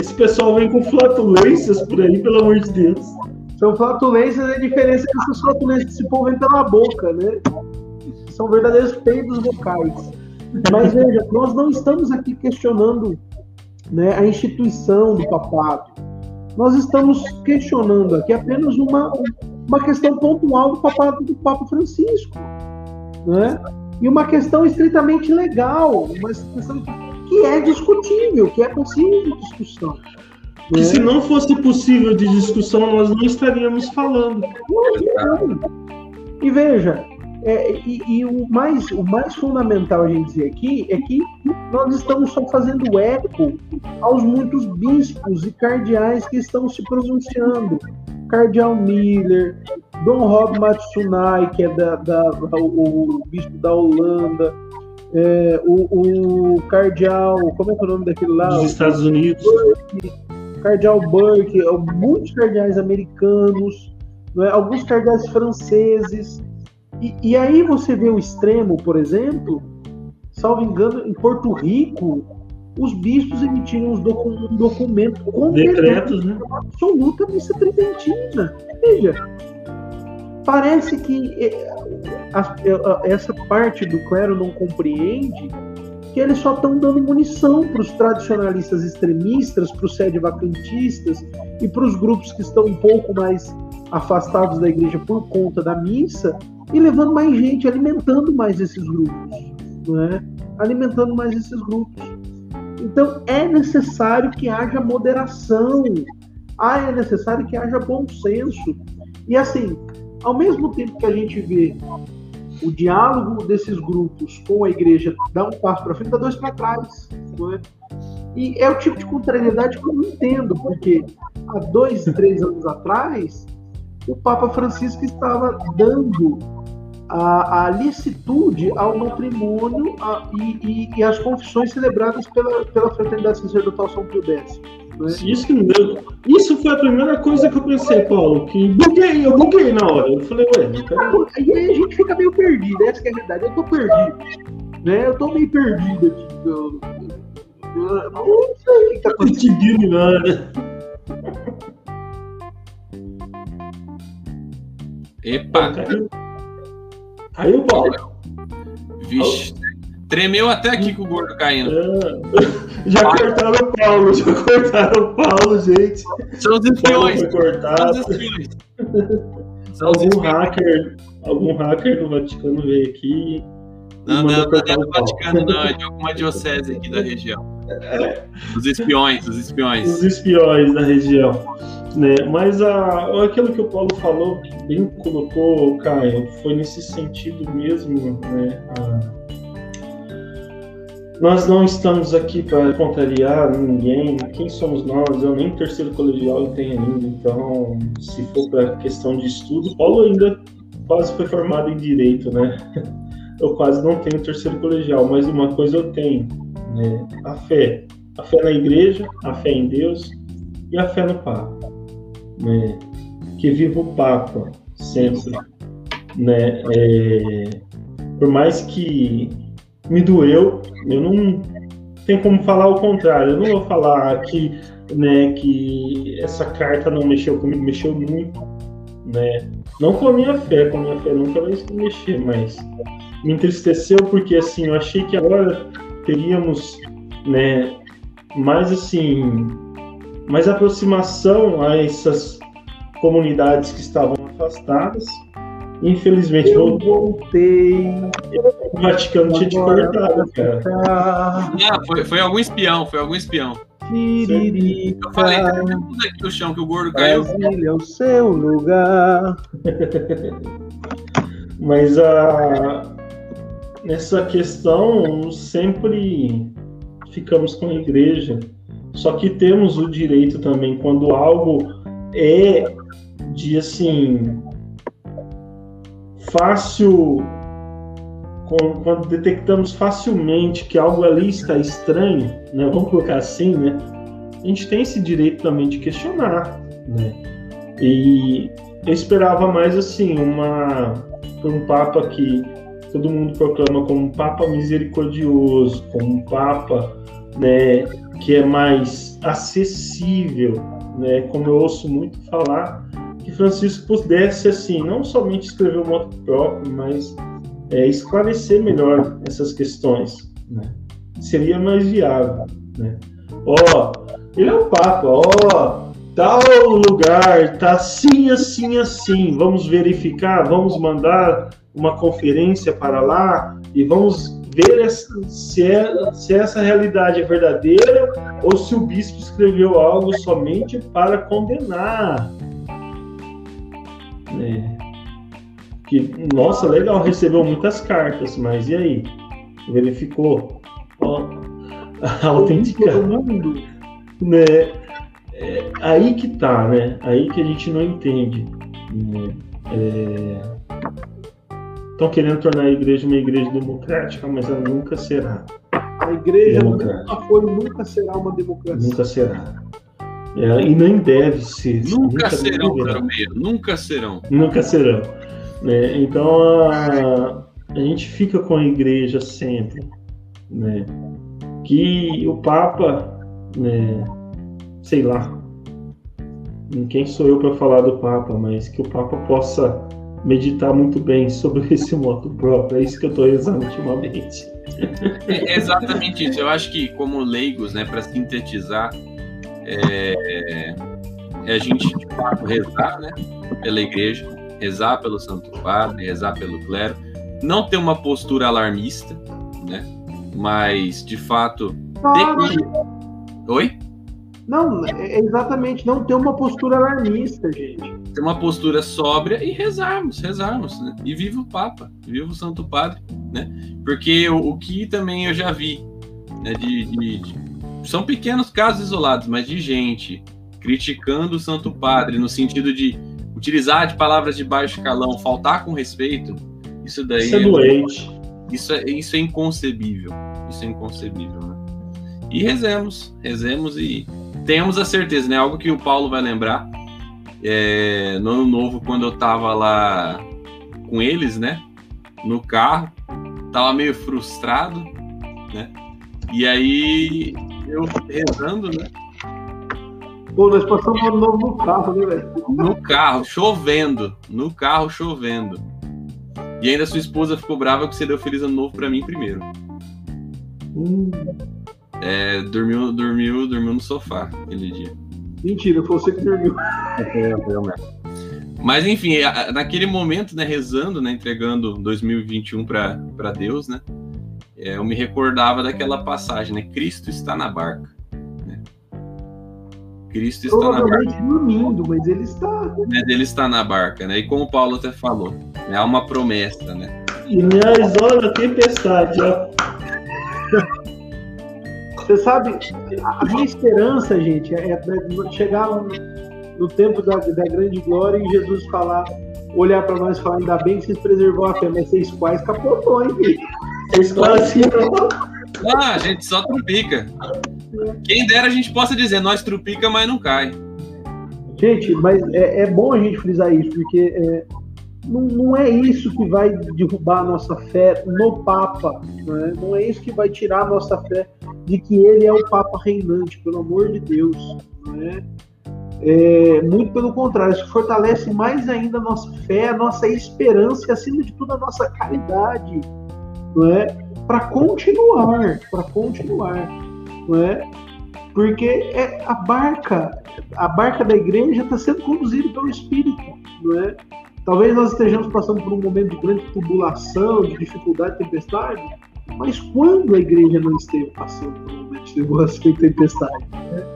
Esse pessoal vem com flatulências por aí, pelo amor de Deus. São flatulências, a diferença é que essas flatulências se vem pela boca, né? São verdadeiros peidos vocais. Mas veja, nós não estamos aqui questionando né, a instituição do papado. Nós estamos questionando aqui apenas uma, uma questão pontual do papado do Papa Francisco. Né? E uma questão estritamente legal, uma questão que é discutível, que é possível de discussão. Que né? se não fosse possível de discussão, nós não estaríamos falando. E veja, é, e, e o, mais, o mais fundamental a gente dizer aqui é que nós estamos só fazendo eco aos muitos bispos e cardeais que estão se pronunciando. Cardeal Miller, Dom Rob Matsunai, que é da, da- o, o bispo da Holanda, é, o, o cardeal, como é que é o nome daquele lá? Dos Estados Unidos. Cardeal Burke, muitos cardeais americanos, não é? alguns cardeais franceses. E, e aí você vê o extremo, por exemplo, salvo engano, em Porto Rico, os bispos emitiram uns docu- um documento condenando Decretos, né? absoluta missa tridentina. Veja, parece que eh, a- a- essa parte do clero não compreende que eles só estão dando munição para os tradicionalistas extremistas, para os sede-vacantistas e para os grupos que estão um pouco mais afastados da igreja por conta da missa e levando mais gente, alimentando mais esses grupos, não é? Alimentando mais esses grupos. Então é necessário que haja moderação, ah, é necessário que haja bom senso. E assim, ao mesmo tempo que a gente vê o diálogo desses grupos com a igreja dá um passo para frente, dá dois para trás. Não é? E é o tipo de contrariedade que eu não entendo, porque há dois, três anos atrás, o Papa Francisco estava dando a, a licitude ao matrimônio a- e, e- e às confissões celebradas pela, pela Fraternidade Sacerdotal São Pio X. não é? Isso. Isso foi a primeira coisa que eu pensei, Paulo, que buguei, eu buguei na hora. Eu falei, ué. E aí a gente fica meio perdido, essa que é a verdade. Eu tô perdido. Né? Eu tô meio perdido aqui. Eu, eu- eu não sei o que tá acontecendo. Epa, Caiu. Caiu, Paulo. vixe. Tremeu até aqui com o gordo caindo. É. Já cortaram o Paulo, já cortaram o Paulo, gente. São os O espiões. São os espiões. São os Algum espiões. hacker, algum hacker do Vaticano veio aqui. Não, mandou não, não é do o. Vaticano, não. É de alguma diocese aqui da região. Os espiões, os Os espiões. espiões da região. Né? Mas a, aquilo que o Paulo falou, que bem colocou, Caio, foi nesse sentido mesmo, né? A- nós não estamos aqui para contrariar ninguém. Quem somos nós? Eu nem terceiro colegial tenho ainda. Então, se for para questão de estudo, Paulo ainda quase foi formado em direito, né? Eu quase não tenho terceiro colegial, mas uma coisa eu tenho, né? A fé, a fé na igreja, a fé em Deus e a fé no Papa, né? Que viva o Papa sempre, né? É... Por mais que me doeu. Eu não tem como falar o contrário. Eu não vou falar que, né, que essa carta não mexeu comigo, mexeu muito, né? Não com a minha fé, com a minha fé nunca vai mexer, mas me entristeceu porque assim, eu achei que agora teríamos, né, mais assim, mais aproximação a essas comunidades que estavam afastadas Infelizmente, eu voltei. O Vaticano tinha te cortado, cara. Não, foi, foi algum espião, foi algum espião. Eu falei, tudo aqui o chão que o gordo caiu. Brasília é o seu lugar. Mas a nessa questão sempre ficamos com a igreja. Só que temos o direito também quando algo é de assim fácil, quando detectamos facilmente que algo ali está estranho, né? Vamos colocar assim, né? A gente tem esse direito também de questionar, né? E eu esperava mais assim uma um papa que todo mundo proclama como um papa misericordioso, como um papa, né, que é mais acessível, né? Como eu ouço muito falar, que Francisco pudesse, assim, não somente escrever o moto próprio, mas é, esclarecer melhor essas questões. Né? Seria mais viável. Né? Ó, ele é o Papa, ó, tal lugar tá assim, assim, assim. Vamos verificar, vamos mandar uma conferência para lá e vamos se, é, se essa realidade é verdadeira ou se o bispo escreveu algo somente para condenar. É. Que, nossa, legal, recebeu muitas cartas, mas e aí? Verificou? Ó, autenticar. Né? É, aí que tá, né? Aí que a gente não entende. Né? Estão querendo tornar a igreja uma igreja democrática, mas ela nunca será. A igreja nunca foi, nunca será uma democracia. Nunca será. É, e nem deve ser. Nunca, nunca serão, Caromeiro, nunca serão. Nunca serão. É, então a, a gente fica com a igreja sempre. Né? Que o Papa, né, sei lá, quem sou eu para falar do Papa, mas que o Papa possa meditar muito bem sobre esse moto próprio. É isso que eu estou rezando ultimamente. É exatamente isso. Eu acho que, como leigos, né, para sintetizar, é, é a gente, de fato, rezar né, pela igreja, rezar pelo Santo Padre, rezar pelo clero, não ter uma postura alarmista, né? Mas, de fato. Ter... Oi? Não, é exatamente, não ter uma postura alarmista, gente. Ter uma postura sóbria e rezarmos, rezarmos, né? E viva o Papa, viva o Santo Padre, né? Porque o, o que também eu já vi, né, de, de, de são pequenos casos isolados, mas de gente criticando o Santo Padre no sentido de utilizar de palavras de baixo calão, faltar com respeito, isso daí isso é, é doente. Isso é, isso é inconcebível. Isso é inconcebível, né? E rezemos, rezemos e tenhamos a certeza, né? Algo que o Paulo vai lembrar é, no ano novo, quando eu tava lá com eles, né? No carro, tava meio frustrado, né? E aí eu rezando, né? Pô, nós passamos ano novo no carro, né, velho? No carro, chovendo. No carro, chovendo. E ainda sua esposa ficou brava que você deu feliz ano novo pra mim primeiro. Hum. É, dormiu, dormiu, dormiu no sofá aquele dia. Mentira, foi você que dormiu. Mas enfim, naquele momento, né, rezando, né, entregando 2021 para Deus, né? é, eu me recordava daquela passagem, né? Cristo está na barca. Né? Cristo está na barca. dormindo, mas ele está. Né? Ele está na barca, né? E como o Paulo até falou, né? há uma promessa, né? E aliás, olha a tempestade, ó. Você sabe, a minha esperança, gente, é, é chegar no, tempo da, da grande glória e Jesus falar, olhar para nós e falar, ainda bem que vocês preservou a fé, mas vocês quais capotou, hein, filho? Vocês quase Ah, a gente só trupica. Quem dera a gente possa dizer, nós trupica, mas não cai. Gente, mas é, é bom a gente frisar isso, porque é, não, não, é isso que vai derrubar a nossa fé no Papa, não é? não é isso que vai tirar a nossa fé de que ele é o Papa reinante, pelo amor de Deus. Não é? É, muito pelo contrário, isso fortalece mais ainda a nossa fé, a nossa esperança e, acima de tudo, a nossa caridade, não é? Para continuar, para continuar, não é? Porque é a barca, a barca da igreja está sendo conduzida pelo Espírito, não é? Talvez nós estejamos passando por um momento de grande tribulação, de dificuldade, tempestade, mas quando a igreja não esteve passando por um momento de tribulação e tempestade? Né?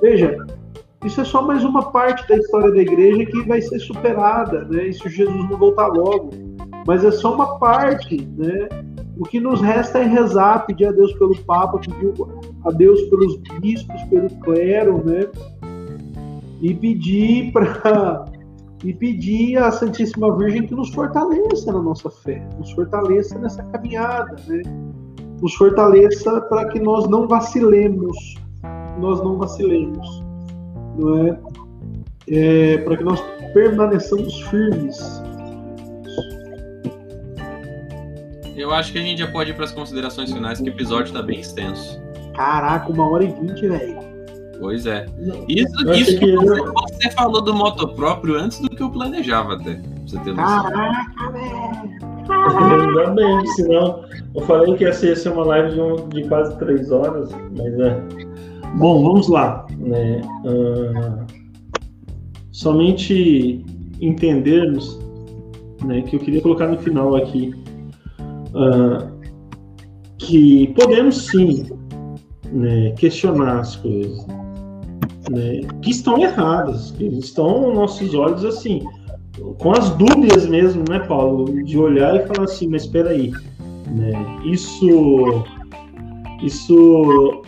Veja, isso é só mais uma parte da história da igreja que vai ser superada, né? E se Jesus não voltar logo. Mas é só uma parte, né? O que nos resta é rezar, pedir a Deus pelo Papa, pedir a Deus pelos bispos, pelo clero, né? E pedir para e pedir à Santíssima Virgem que nos fortaleça na nossa fé, nos fortaleça nessa caminhada, né? Nos fortaleça para que nós não vacilemos, nós não vacilemos não é? é para que nós permaneçamos firmes. Eu acho que a gente já pode ir para as considerações finais, que o episódio está bem extenso. Caraca, uma hora e vinte, velho. Pois é. Isso, isso que você, você, falou do moto próprio antes do que eu planejava até. Você ter Caraca, velho. Ainda bem, senão eu falei que ia ser, ia ser uma live de, um, de quase três horas, mas é. Bom, vamos lá. Né? Uh, somente entendermos né, que eu queria colocar no final aqui uh, que podemos sim né, questionar as coisas né, que estão erradas, que estão nossos olhos assim, com as dúvidas mesmo, né, Paulo, de olhar e falar assim, mas espera aí, né, isso isso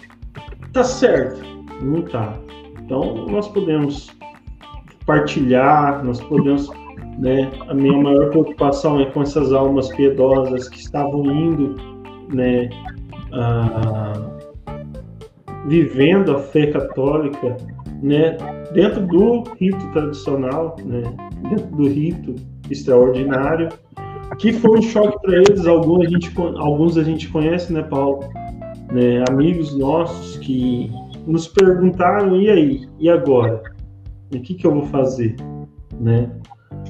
tá certo, não tá. Então nós podemos partilhar, nós podemos, né? A minha maior preocupação é com essas almas piedosas que estavam indo, né? Vivendo a fé católica, né? Dentro do rito tradicional, né? Dentro do rito extraordinário, que foi um choque para eles. Alguns a gente, alguns a gente conhece, né, Paulo? né, amigos nossos que nos perguntaram e aí, e agora? O que, que eu vou fazer? Né?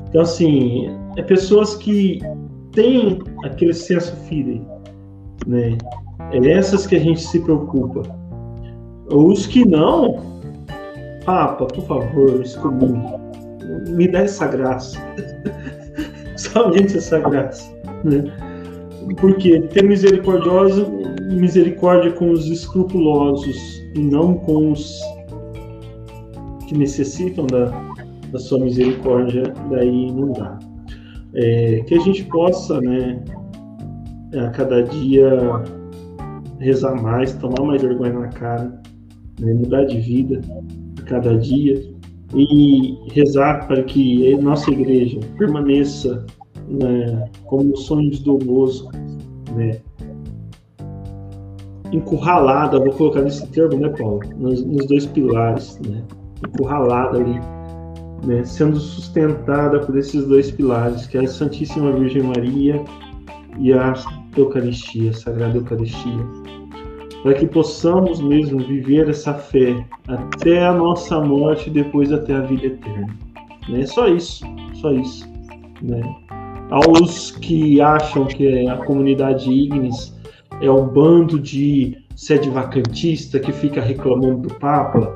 Então, assim, é pessoas que têm aquele senso fide, né? É essas que a gente se preocupa. Os que não, Papa, por favor, excomungue. Me dá essa graça. Somente essa graça. Né? Porque ter misericordioso misericórdia com os escrupulosos e não com os que necessitam da, da sua misericórdia, daí não dá. É, que a gente possa, né, a cada dia rezar mais, tomar mais vergonha na cara, né, mudar de vida a cada dia e rezar para que a nossa igreja permaneça né, como sonhos do moço, né, encurralada, vou colocar nesse termo, né, Paulo? Nos, nos dois pilares, né? Encurralada ali, né? Sendo sustentada por esses dois pilares, que é a Santíssima Virgem Maria e a Eucaristia, a Sagrada Eucaristia. Para que possamos mesmo viver essa fé até a nossa morte e depois até a vida eterna. Né? Só isso, só isso. Né? Aos que acham que a comunidade Ignis é um bando de sede vacantista que fica reclamando do Papa.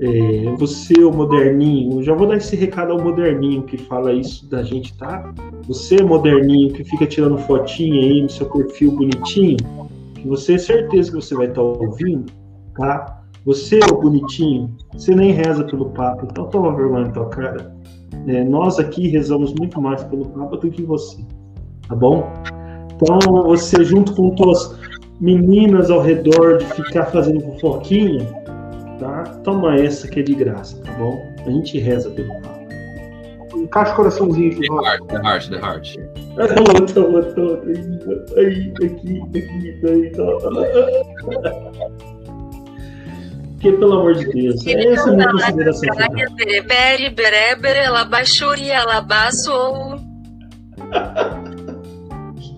É, você, o moderninho, já vou dar esse recado ao moderninho que fala isso da gente, tá? Você, moderninho, que fica tirando fotinha aí no seu perfil bonitinho, que você é certeza que você vai estar ouvindo, tá? Você, o bonitinho, você nem reza pelo Papa, então toma vergonha na tua cara. É, nós aqui rezamos muito mais pelo Papa do que você, tá bom? Então, você junto com tuas, meninas ao redor de ficar fazendo fofoquinha, tá? Toma essa que é de graça, tá bom? A gente reza pelo Papa. Encaixa o coraçãozinho The aqui, Rob. Heart, The Heart, The Heart. Outra, outra, outra. Aí, aqui, aqui, aí, tá. Porque, pelo amor de Deus, essa é a minha consideração final. Berebere, berebere, ela baixuri, ela baçou.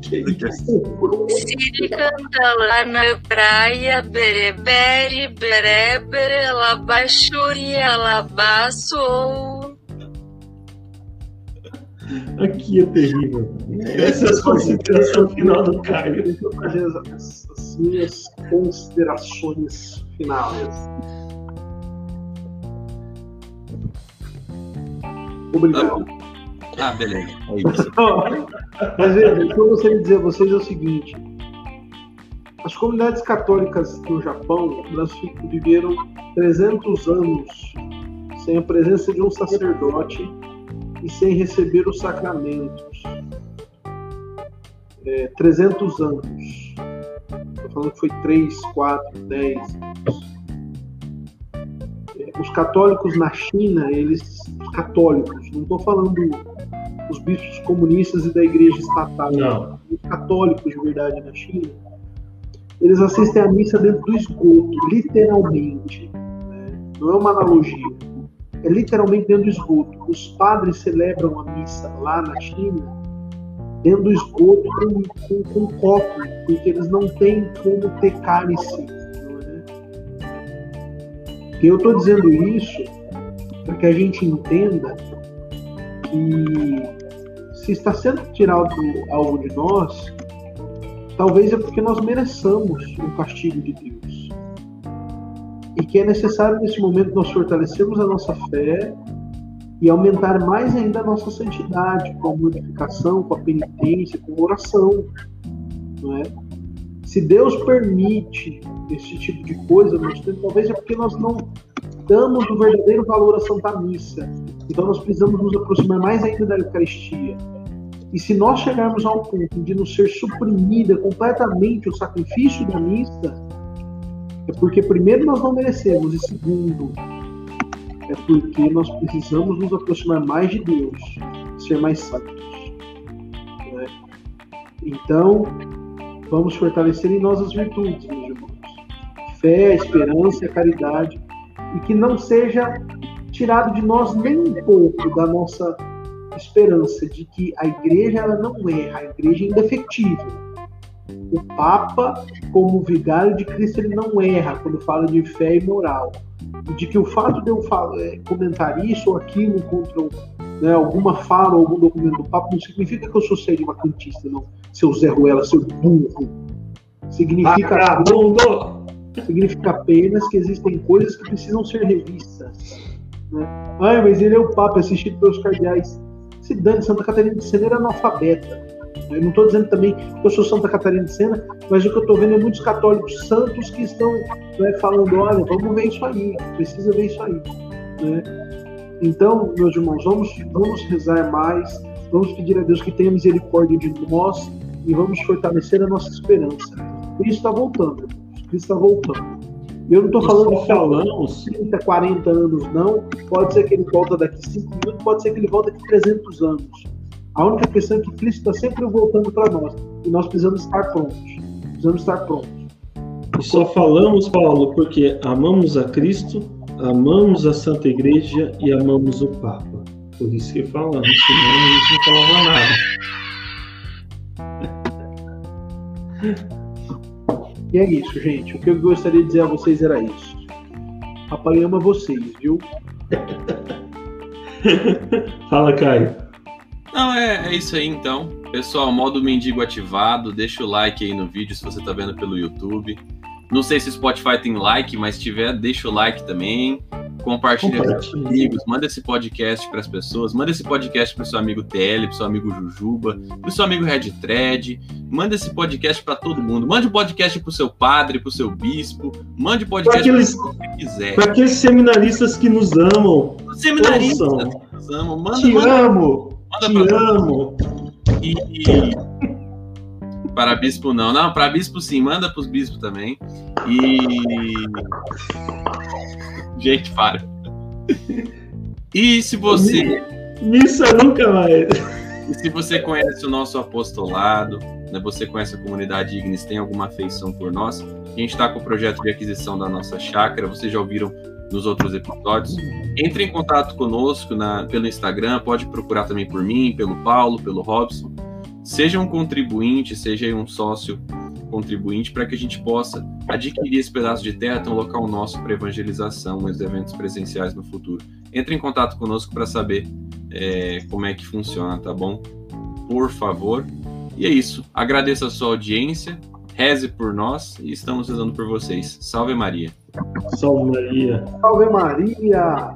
Que isso? Siri canta lá na praia, berebere, berebere, ela baçou. Aqui é terrível. Essa é a consideração final do Caio. Deixa eu fazer as, as minhas considerações finais. Obrigado. Ah, beleza. É isso. Mas veja, o que eu gostaria de dizer a vocês é o seguinte: as comunidades católicas no Japão elas viveram 300 anos sem a presença de um sacerdote e sem receber os sacramentos. É, 300 anos. Estou falando que foi 3, 4, 10 anos. É, Os católicos na China, eles. Os católicos, não estou falando os bispos comunistas e da igreja estatal Não. os católicos de verdade na China, eles assistem a missa dentro do esgoto, literalmente. né? Não é uma analogia. É literalmente dentro do esgoto. Os padres celebram a missa lá na China dentro do esgoto com, com, com copo, porque eles não têm como ter cálice. é? E eu estou dizendo isso para que a gente entenda que se está sendo tirado algo de nós, talvez é porque nós mereçamos o castigo de Deus. E que é necessário nesse momento nós fortalecermos a nossa fé e aumentar mais ainda a nossa santidade com a mortificação, com a penitência, com a oração. Não é? Se Deus permite esse tipo de coisa, talvez é porque nós não damos o verdadeiro valor à Santa Missa. Então nós precisamos nos aproximar mais ainda da Eucaristia. E se nós chegarmos ao ponto de nos ser suprimida completamente o sacrifício da missa, é porque primeiro nós não merecemos e segundo é porque nós precisamos nos aproximar mais de Deus, ser mais santos. né? Então, vamos fortalecer em nós as virtudes, meus irmãos. Fé, esperança caridade. E que não seja tirado de nós nem um pouco da nossa esperança de que a igreja ela não erra, a igreja é indefetível. O Papa, como vigário de Cristo, ele não erra quando fala de fé e moral. De que o fato de eu falar, é, comentar isso ou aquilo contra né, alguma fala ou algum documento do Papa não significa que eu sou sério vacantista, não. Seu Zé Ruela, seu burro. Significa Vagabundo! significa apenas que existem coisas que precisam ser revistas. Né? Ai, mas ele é o Papa, assistido pelos cardeais. Se dane, Santa Catarina de Sena era analfabeta. Eu não estou dizendo também que eu sou Santa Catarina de Sena, mas o que eu estou vendo é muitos católicos santos que estão né, falando: olha, vamos ver isso aí, precisa ver isso aí. né? Então, meus irmãos, vamos, vamos rezar mais, vamos pedir a Deus que tenha misericórdia de nós e vamos fortalecer a nossa esperança. Cristo está voltando. Cristo está voltando. Eu não estou falando de falamos 30, 40 anos, não. Pode ser que ele volta daqui 5 minutos, pode ser que ele volta daqui 300 anos. A única questão é que Cristo está sempre voltando para nós. E nós precisamos estar prontos. Precisamos estar prontos. E só falamos, Paulo, porque amamos a Cristo, amamos a Santa Igreja e amamos o Papa. Por isso que falamos, senão a gente não falava nada. E é isso, gente. O que eu gostaria de dizer a vocês era isso. Papai ama vocês, viu? Fala, Caio. Não, é, é isso aí então. Pessoal, modo mendigo ativado. Deixa o like aí no vídeo se você tá vendo pelo YouTube. Não sei se o Spotify tem like, mas se tiver, deixa o like também. Compartilha com seus Compartilha. amigos, manda esse podcast para as pessoas, manda esse podcast para seu amigo TL, para seu amigo Jujuba, para seu amigo Red Thread, manda esse podcast para todo mundo. Mande o podcast pro seu padre, pro seu bispo, mande o podcast Pra aqueles- para quem quiser. Para aqueles seminaristas que nos amam, Seminaristas, ouçam. nos amam, manda, te manda, amo, manda te pra amo. E, e- Para bispo não. Não, para bispo sim, manda para os bispos também. E. Gente, para. E se você. Missa nunca mais. E se você conhece o nosso apostolado, né, você conhece a comunidade Ignis, tem alguma afeição por nós, a gente está com o projeto de aquisição da nossa chácara, vocês já ouviram nos outros episódios. Entre em contato conosco na, pelo Instagram, pode procurar também por mim, pelo Paulo, pelo Robson. Seja um contribuinte, seja um sócio contribuinte para que a gente possa adquirir esse pedaço de terra, ter um local nosso para evangelização, os eventos presenciais no futuro. Entre em contato conosco para saber é, como é que funciona, tá bom? Por favor. E é isso. Agradeço a sua audiência, reze por nós e estamos rezando por vocês. Salve Maria. Salve Maria. Salve Maria!